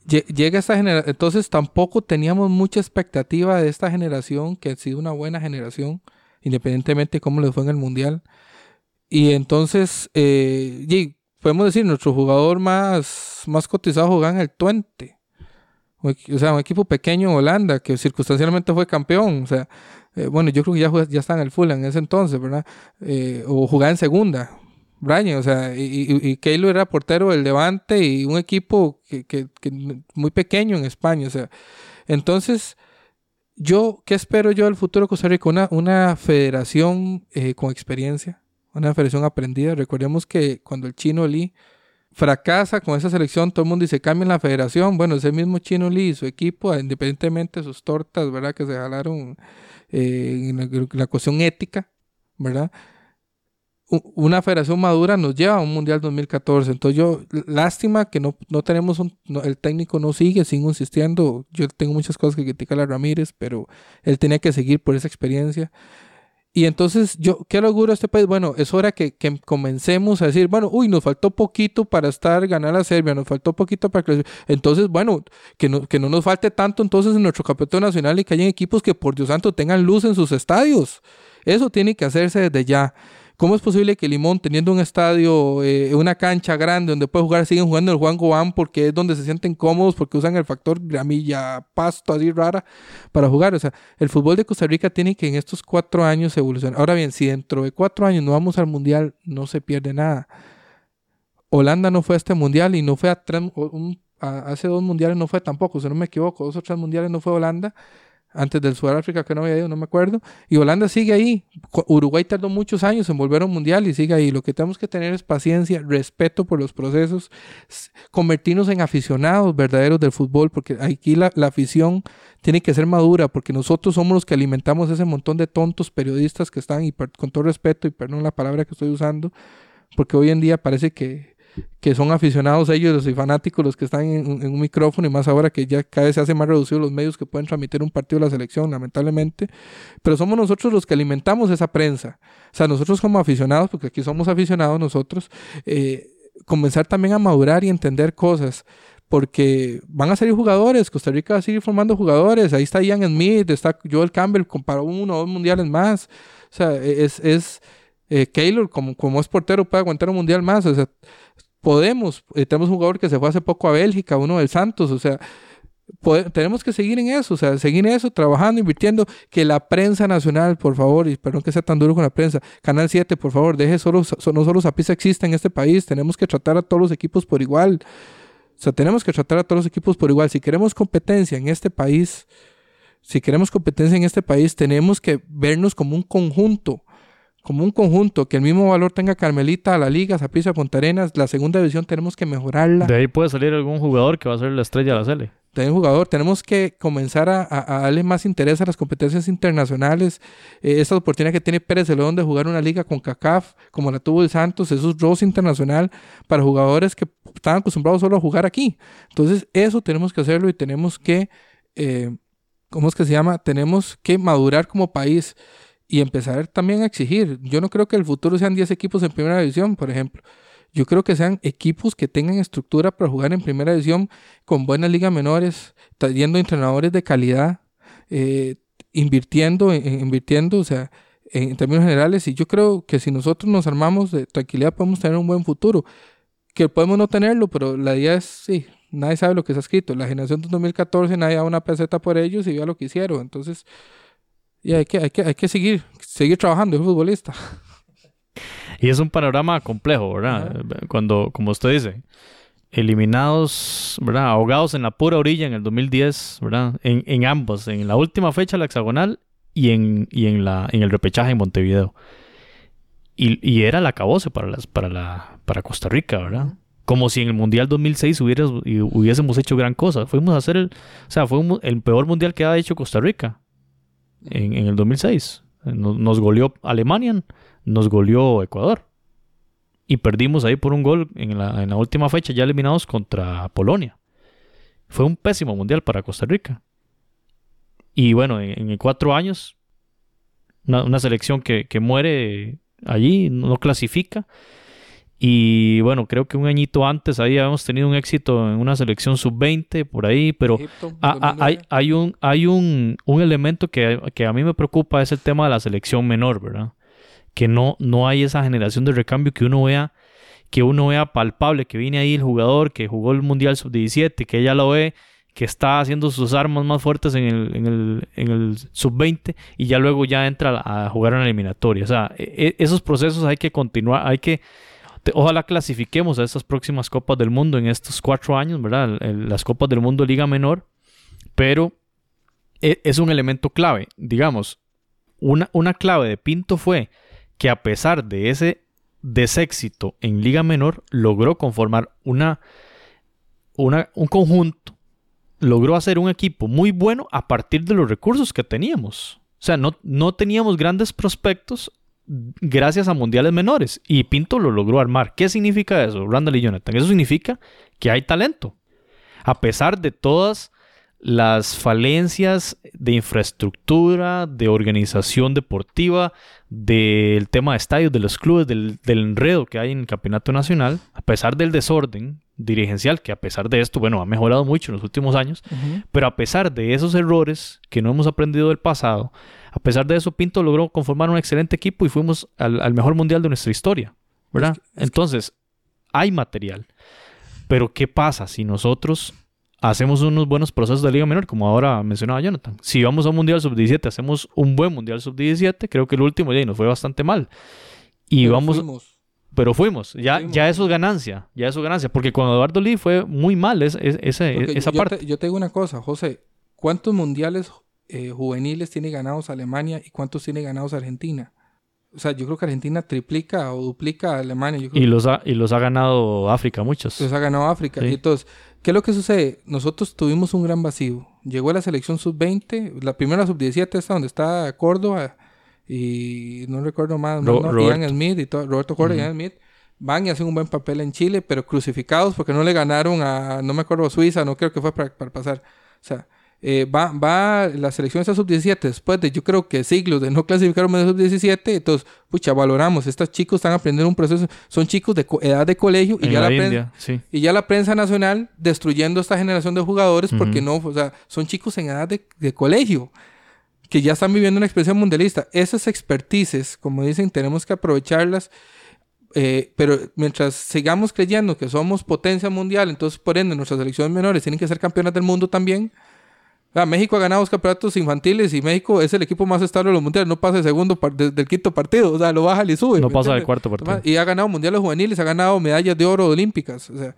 Llega esta generación, entonces tampoco teníamos mucha expectativa de esta generación, que ha sido una buena generación, independientemente de cómo les fue en el Mundial. Y entonces, eh, podemos decir, nuestro jugador más, más cotizado jugaba en el Twente. O sea, un equipo pequeño en Holanda, que circunstancialmente fue campeón. O sea, eh, bueno, yo creo que ya, ya está en el Fulham en ese entonces, ¿verdad? Eh, o jugaba en segunda. Brian, o sea, y, y, era portero del Levante y un equipo que, muy pequeño en España, o sea. Entonces, yo, ¿qué espero yo del futuro de Costa Rica? Una, federación eh, con experiencia, una federación aprendida. Recordemos que cuando el chino Lee fracasa con esa selección, todo el mundo dice, cambien la federación. Bueno, ese mismo chino Lee y su equipo, independientemente de sus tortas, ¿verdad? Que se jalaron eh, la cuestión ética, ¿verdad? Una federación madura nos lleva a un Mundial 2014. Entonces yo, lástima que no, no tenemos un, no- el técnico no sigue, sigo insistiendo. Yo tengo muchas cosas que criticar a Ramírez, pero él tenía que seguir por esa experiencia. Y entonces, yo, ¿qué le auguro este país? Bueno, es hora que, que comencemos a decir, bueno, uy, nos faltó poquito para estar, ganar a Serbia, nos faltó poquito para crecer. Entonces, bueno, que no, que no nos falte tanto entonces en nuestro campeonato nacional y que hayan equipos que, por Dios santo, tengan luz en sus estadios. Eso tiene que hacerse desde ya. ¿Cómo es posible que Limón, teniendo un estadio, eh, una cancha grande donde puede jugar, siguen jugando el Juan Gobán porque es donde se sienten cómodos, porque usan el factor gramilla, pasto, así rara, para jugar? O sea, el fútbol de Costa Rica tiene que en estos cuatro años evolucionar. Ahora bien, si dentro de cuatro años no vamos al Mundial, no se pierde nada. Holanda no fue a este Mundial y no fue a, un- a- hace dos Mundiales, no fue tampoco, si no me equivoco, dos o tres Mundiales no fue Holanda. Antes del Sudáfrica que no había ido, no me acuerdo. Y Holanda sigue ahí. Uruguay tardó muchos años en volver a un mundial y sigue ahí. Lo que tenemos que tener es paciencia, respeto por los procesos, convertirnos en aficionados verdaderos del fútbol, porque aquí la, la afición tiene que ser madura, porque nosotros somos los que alimentamos ese montón de tontos periodistas que están, y con todo respeto, y perdón la palabra que estoy usando, porque hoy en día parece que que son aficionados ellos y fanáticos los que están en, en un micrófono y más ahora que ya cada vez se hace más reducido los medios que pueden transmitir un partido de la selección, lamentablemente. Pero somos nosotros los que alimentamos esa prensa. O sea, nosotros como aficionados, porque aquí somos aficionados nosotros, eh, comenzar también a madurar y entender cosas porque van a salir jugadores, Costa Rica va a seguir formando jugadores, ahí está Ian Smith, está Joel Campbell, comparó uno o dos mundiales más, o sea, es, es eh, Keylor, como, como es portero, puede aguantar un mundial más, o sea, podemos, eh, tenemos un jugador que se fue hace poco a Bélgica, uno del Santos, o sea, tenemos que seguir en eso, o sea, seguir en eso, trabajando, invirtiendo, que la prensa nacional, por favor, y perdón que sea tan duro con la prensa, Canal 7, por favor, deje solo, so- no solo Zapisa existe en este país, tenemos que tratar a todos los equipos por igual, o sea, tenemos que tratar a todos los equipos por igual, si queremos competencia en este país, si queremos competencia en este país, tenemos que vernos como un conjunto, como un conjunto, que el mismo valor tenga Carmelita, la Liga, Zapisa, Punta Arenas, la segunda división tenemos que mejorarla. De ahí puede salir algún jugador que va a ser la estrella de la Sele. Un jugador, tenemos que comenzar a, a- a darle más interés a las competencias internacionales. Eh, esta oportunidad que tiene Pérez de León de jugar una liga con CACAF, como la tuvo el Santos, eso es roce internacional para jugadores que están acostumbrados solo a jugar aquí. Entonces, eso tenemos que hacerlo y tenemos que, eh, ¿cómo es que se llama? Tenemos que madurar como país y empezar también a exigir. Yo no creo que el futuro sean 10 equipos en primera división, por ejemplo. Yo creo que sean equipos que tengan estructura para jugar en primera división con buenas ligas menores, trayendo entrenadores de calidad, eh, invirtiendo, en- en- invirtiendo, o sea, en, en términos generales. Y yo creo que si nosotros nos armamos de tranquilidad podemos tener un buen futuro. Que podemos no tenerlo, pero la idea es, sí, nadie sabe lo que está escrito. La generación de 2014 nadie da una peseta por ellos y vea lo que hicieron. Entonces, y hay que, hay que, hay que seguir, seguir trabajando, es futbolista. Y es un panorama complejo, ¿verdad? Cuando, como usted dice, eliminados, ¿verdad? Ahogados en la pura orilla en el 2010, ¿verdad? En, en ambos, en la última fecha, la hexagonal, y en, y en, la, en el repechaje en Montevideo. Y, y era la acabose para, las, para, la, para Costa Rica, ¿verdad? Como si en el Mundial 2006 hubieras- y hubiésemos hecho gran cosa. Fuimos a hacer el... O sea, fue un el peor Mundial que ha hecho Costa Rica en, el 2006. Nos, goleó Alemania, nos goleó Ecuador. Y perdimos ahí por un gol en la, en la última fecha, ya eliminados contra Polonia. Fue un pésimo mundial para Costa Rica. Y bueno, en, en cuatro años, una, una selección que, que muere allí, no clasifica. Y bueno, creo que un añito antes ahí habíamos tenido un éxito en una selección sub-20 por ahí, pero Egipto, hay, 2009. hay un, hay un, un elemento que, que a mí me preocupa, es el tema de la selección menor, ¿verdad? Que no, no hay esa generación de recambio que uno vea, que uno vea palpable, que viene ahí el jugador que jugó el Mundial Sub-17, que ella lo ve, que está haciendo sus armas más fuertes en el, en el, en el Sub-20 y ya luego ya entra a jugar en la eliminatoria. O sea, e- e- esos procesos hay que continuar, hay que... Ojalá clasifiquemos a estas próximas Copas del Mundo en estos cuatro años, ¿verdad? Las Copas del Mundo Liga Menor pero e- es un elemento clave. Digamos, una, una clave de Pinto fue que a pesar de ese deséxito en Liga Menor, logró conformar una, una, un conjunto, logró hacer un equipo muy bueno a partir de los recursos que teníamos. O sea, no, no teníamos grandes prospectos gracias a mundiales menores y Pinto lo logró armar. ¿Qué significa eso, Randall y Jonathan? Eso significa que hay talento. A pesar de todas las falencias de infraestructura, de organización deportiva, del tema de estadios, de los clubes, del, del enredo que hay en el campeonato nacional, a pesar del desorden dirigencial, que a pesar de esto, bueno, ha mejorado mucho en los últimos años, pero a pesar de esos errores que no hemos aprendido del pasado, a pesar de eso, Pinto logró conformar un excelente equipo y fuimos al, al mejor mundial de nuestra historia, ¿verdad? Es que- es que- Entonces, hay material. Pero ¿qué pasa si nosotros hacemos unos buenos procesos de Liga Menor, como ahora mencionaba Jonathan? Si vamos a un Mundial Sub-17, hacemos un buen Mundial Sub-17, creo que el último ya nos fue bastante mal. Y Pero vamos, fuimos. pero fuimos, ya, Fuimos. ya eso es ganancia, ya eso es ganancia, porque con Eduardo Lee fue muy mal es- esa yo, parte. Te, yo te digo una cosa, José. ¿Cuántos mundiales eh, juveniles tiene ganados Alemania y cuántos tiene ganados Argentina? O sea, yo creo que Argentina triplica o duplica a Alemania. Yo creo Y los ha, y los ha ganado África muchos. los ha ganado África. Sí. Y entonces, ¿qué es lo que sucede? Nosotros tuvimos un gran vacío. Llegó la selección sub-20, la primera sub-17 esta donde está Córdoba y no recuerdo más, Ro- no. Ian Smith y todo, Roberto Córdoba, Ujú. Ian Smith. van y hacen un buen papel en Chile, pero crucificados porque no le ganaron a, no me acuerdo, Suiza, no creo que fue para, para pasar. O sea, eh, va, va la selección esa sub-17 después de yo creo que siglos de no clasificar un sub-17, entonces, pucha, valoramos, estos chicos están aprendiendo un proceso, son chicos de edad de colegio y En ya, la la prensa, India, sí. y ya la prensa nacional destruyendo esta generación de jugadores porque no, o sea, son chicos en edad de, de colegio que ya están viviendo una experiencia mundialista. Esas expertices, como dicen, tenemos que aprovecharlas. eh, pero mientras sigamos creyendo que somos potencia mundial, entonces por ende nuestras selecciones menores tienen que ser campeonas del mundo también. México ha ganado los campeonatos infantiles y México es el equipo más estable de los mundiales. No pasa de segundo par- desde el quinto partido. O sea, lo baja y sube. No ¿me pasa del cuarto partido. Y ha ganado mundiales juveniles, ha ganado medallas de oro olímpicas. O sea,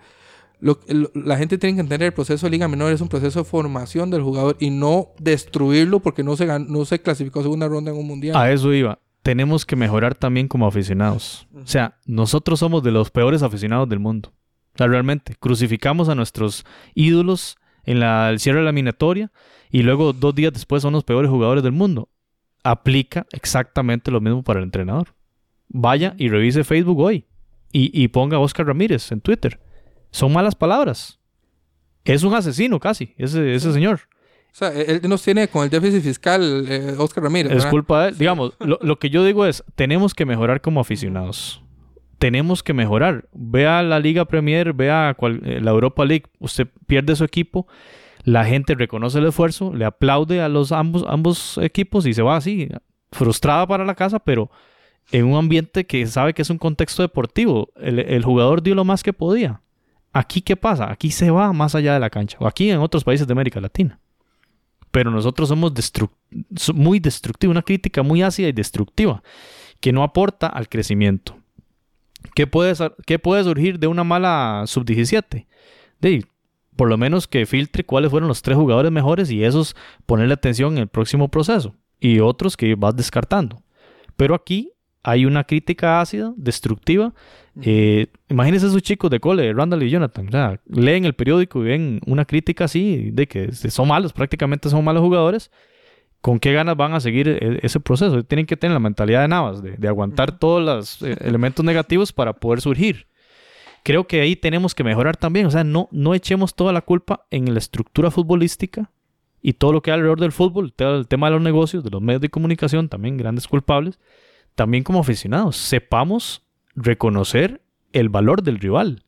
lo- lo- la gente tiene que entender el proceso de Liga Menor es un proceso de formación del jugador y no destruirlo porque no se, no se clasificó a segunda ronda en un mundial. A eso iba. Tenemos que mejorar también como aficionados. O sea, nosotros somos de los peores aficionados del mundo. O sea, realmente, crucificamos a nuestros ídolos en la, el cierre de la eliminatoria y luego dos días después son los peores jugadores del mundo. Aplica exactamente lo mismo para el entrenador. Vaya y revise Facebook hoy y, y ponga a Oscar Ramírez en Twitter. Son malas palabras. Es un asesino casi, ese, ese señor. O sea, él él nos tiene con el déficit fiscal, eh, Oscar Ramírez. Es ¿verdad? culpa de él. Digamos, lo, lo que yo digo es, tenemos que mejorar como aficionados. Tenemos que mejorar. Vea la Liga Premier, vea eh, la Europa League. Usted pierde su equipo, la gente reconoce el esfuerzo, le aplaude a los ambos, equipos y se va así, frustrada para la casa, pero en un ambiente que sabe que es un contexto deportivo. El, jugador dio lo más que podía. Aquí, ¿qué pasa? Aquí se va más allá de la cancha. O aquí en otros países de América Latina. Pero nosotros somos muy destructivos, una crítica muy ácida y destructiva, que no aporta al crecimiento. ¿Qué puede, qué puede surgir de una mala sub-17? De, por lo menos que filtre cuáles fueron los tres jugadores mejores y esos ponerle atención en el próximo proceso. Y otros que vas descartando. Pero aquí hay una crítica ácida, destructiva. Eh, imagínense esos chicos de cole, Randall y Jonathan. o sea, leen el periódico y ven una crítica así de que son malos, prácticamente son malos jugadores. ¿Con qué ganas van a seguir e- ese proceso? Tienen que tener la mentalidad de Navas, de, de aguantar todos los eh, elementos negativos para poder surgir. Creo que ahí tenemos que mejorar también. O sea, no, no echemos toda la culpa en la estructura futbolística y todo lo que hay alrededor del fútbol, el tema de los negocios, de los medios de comunicación, también grandes culpables. También como aficionados, sepamos reconocer el valor del rival.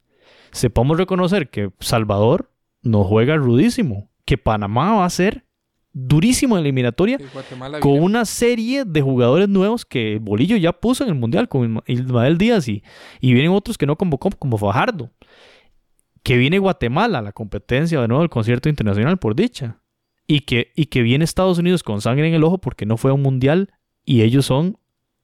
Sepamos reconocer que Salvador nos juega rudísimo, que Panamá va a ser durísimo en la eliminatoria Sí, con viene- una serie de jugadores nuevos que Bolillo ya puso en el Mundial, con Isma- Ismael Díaz y, y vienen otros que no convocó, como Fajardo. Que viene Guatemala, la competencia de nuevo del concierto internacional, por dicha. Y que, y que viene Estados Unidos con sangre en el ojo porque no fue a un Mundial y ellos son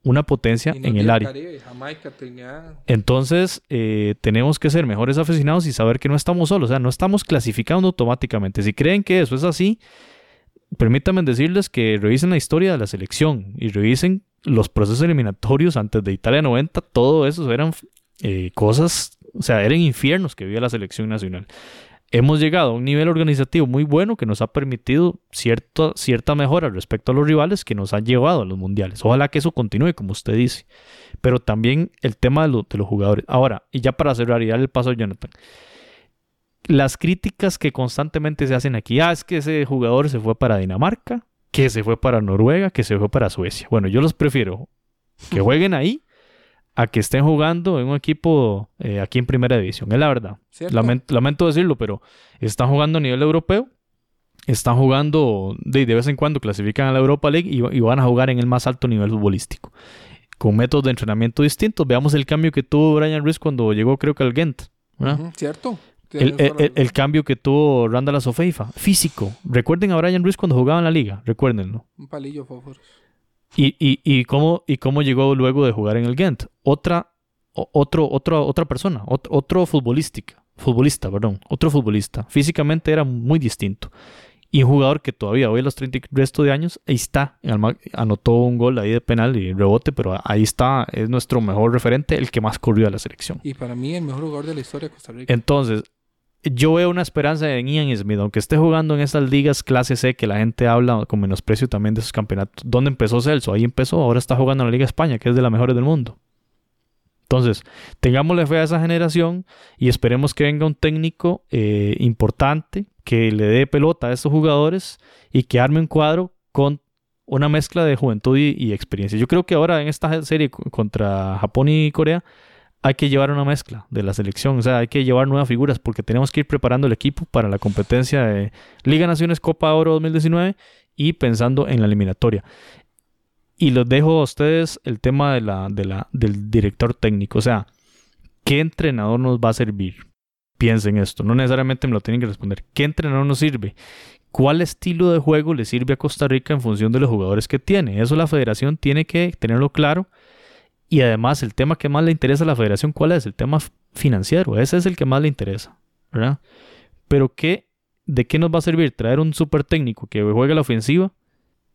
una potencia en el área. Caribe, Jamaica, Trinidad. Entonces, eh, tenemos que ser mejores aficionados y saber que no estamos solos, o sea, no estamos clasificando automáticamente. Si creen que eso es así, permítanme decirles que revisen la historia de la selección y revisen los procesos eliminatorios antes de Italia 90, todo eso eran eh, cosas, o sea, eran infiernos que vivía la selección nacional. Hemos llegado a un nivel organizativo muy bueno que nos ha permitido cierta, cierta mejora respecto a los rivales que nos han llevado a los mundiales. Ojalá que eso continúe, como usted dice. Pero también el tema de, lo- de los jugadores. Ahora, y ya para cerrar el paso Jonathan. Las críticas que constantemente se hacen aquí, ah, es que ese jugador se fue para Dinamarca, que se fue para Noruega, que se fue para Suecia. Bueno, yo los prefiero que jueguen ahí a que estén jugando en un equipo eh, aquí en primera división. Es la verdad. Lamento, lamento decirlo, pero están jugando a nivel europeo. Están jugando, de, de vez en cuando clasifican a la Europa League y, y van a jugar en el más alto nivel futbolístico. Con métodos de entrenamiento distintos. Veamos el cambio que tuvo Brian Ruiz cuando llegó, creo que al Ghent. ¿Cierto? El, el- cambio que tuvo Randall Asofeifa, físico. Recuerden a Brian Ruiz cuando jugaba en la liga, recuérdenlo. Un palillo, fósforos. Y, y, y, cómo, y cómo llegó luego de jugar en el Ghent. Otra, otro, otro, otra persona, ot- otro futbolística, futbolista, perdón, otro futbolista. Físicamente era muy distinto. Y un jugador que todavía hoy a los 30 y resto de años, ahí está. Anotó un gol ahí de penal y rebote, pero ahí está, es nuestro mejor referente, el que más corrió a la selección. Y para mí el mejor jugador de la historia de Costa Rica. Entonces, yo veo una esperanza en Ian Smith, aunque esté jugando en estas ligas clase C que la gente habla con menosprecio también de esos campeonatos. ¿Dónde empezó Celso? Ahí empezó, ahora está jugando en la Liga España, que es de las mejores del mundo. Entonces, tengámosle fe a esa generación y esperemos que venga un técnico eh, importante que le dé pelota a estos jugadores y que arme un cuadro con una mezcla de juventud y, experiencia. Yo creo que ahora en esta serie contra Japón y Corea hay que llevar una mezcla de la selección, o sea, hay que llevar nuevas figuras porque tenemos que ir preparando el equipo para la competencia de Liga Naciones Copa Oro 2019 y pensando en la eliminatoria. Y los dejo a ustedes el tema del director técnico. O sea, ¿qué entrenador nos va a servir? Piensen esto. No necesariamente me lo tienen que responder. ¿Qué entrenador nos sirve? ¿Cuál estilo de juego le sirve a Costa Rica en función de los jugadores que tiene? Eso la federación tiene que tenerlo claro. Y además, el tema que más le interesa a la federación, ¿cuál es? El tema financiero. Ese es el que más le interesa. ¿verdad? Pero ¿qué, ¿de qué nos va a servir traer un super técnico que juegue la ofensiva?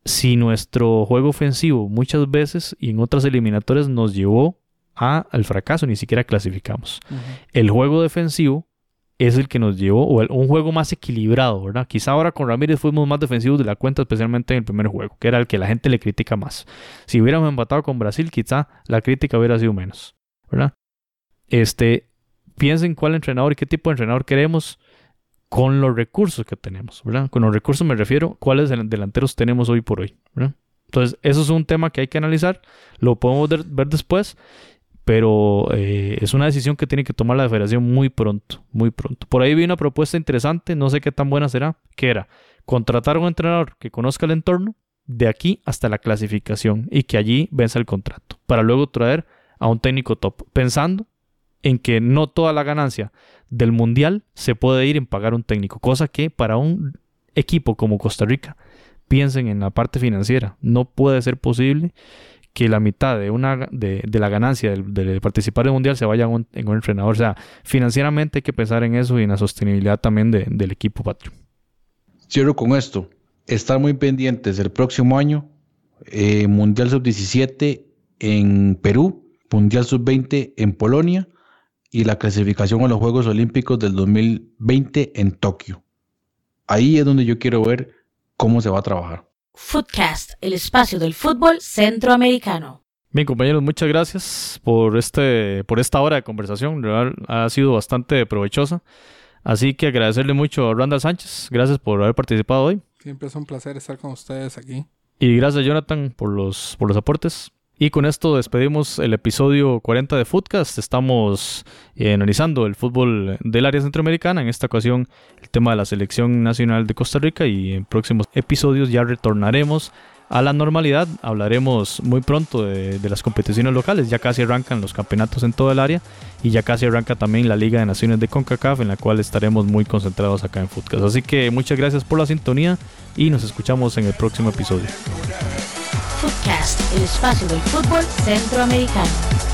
si nuestro juego ofensivo muchas veces y en otras eliminatorias nos llevó a, al fracaso, ni siquiera clasificamos. El juego defensivo es el que nos llevó, o un juego más equilibrado, ¿verdad? Quizá ahora con Ramírez fuimos más defensivos de la cuenta, especialmente en el primer juego, que era el que la gente le critica más. Si hubiéramos empatado con Brasil, quizá la crítica hubiera sido menos, ¿verdad? Este, piensen cuál entrenador y qué tipo de entrenador queremos con los recursos que tenemos, ¿verdad? Con los recursos me refiero cuáles delanteros tenemos hoy por hoy, ¿verdad? Entonces, eso es un tema que hay que analizar, lo podemos ver después, pero eh, es una decisión que tiene que tomar la federación muy pronto, muy pronto. Por ahí vi una propuesta interesante, no sé qué tan buena será, que era contratar a un entrenador que conozca el entorno de aquí hasta la clasificación y que allí venza el contrato, para luego traer a un técnico top, pensando en que no toda la ganancia del mundial se puede ir en pagar un técnico, cosa que para un equipo como Costa Rica, piensen en la parte financiera, no puede ser posible que la mitad de una de, la ganancia de, participar en el mundial se vaya en un, entrenador. O sea, financieramente hay que pensar en eso y en la sostenibilidad también del equipo patrio. Cierro con esto. Estar muy pendientes el próximo año, eh, Mundial Sub-17 en Perú, Mundial Sub-20 en Polonia y la clasificación a los Juegos Olímpicos del 2020 en Tokio. Ahí es donde yo quiero ver cómo se va a trabajar. Footcast, el espacio del fútbol centroamericano. Bien, compañeros, muchas gracias por este por esta hora de conversación. Ha sido bastante provechosa. Así que agradecerle mucho a Randall Sánchez. Gracias por haber participado hoy. Siempre es un placer estar con ustedes aquí. Y gracias, Jonathan, por los, por los aportes. Y con esto despedimos el episodio 40 de Footcast. Estamos eh, analizando el fútbol del área centroamericana, en esta ocasión el tema de la selección nacional de Costa Rica y en próximos episodios ya retornaremos a la normalidad. Hablaremos muy pronto de, las competiciones locales. Ya casi arrancan los campeonatos en todo el área y ya casi arranca también la Liga de Naciones de CONCACAF en la cual estaremos muy concentrados acá en Footcast. Así que muchas gracias por la sintonía y nos escuchamos en el próximo episodio. Footcast, el espacio del fútbol centroamericano.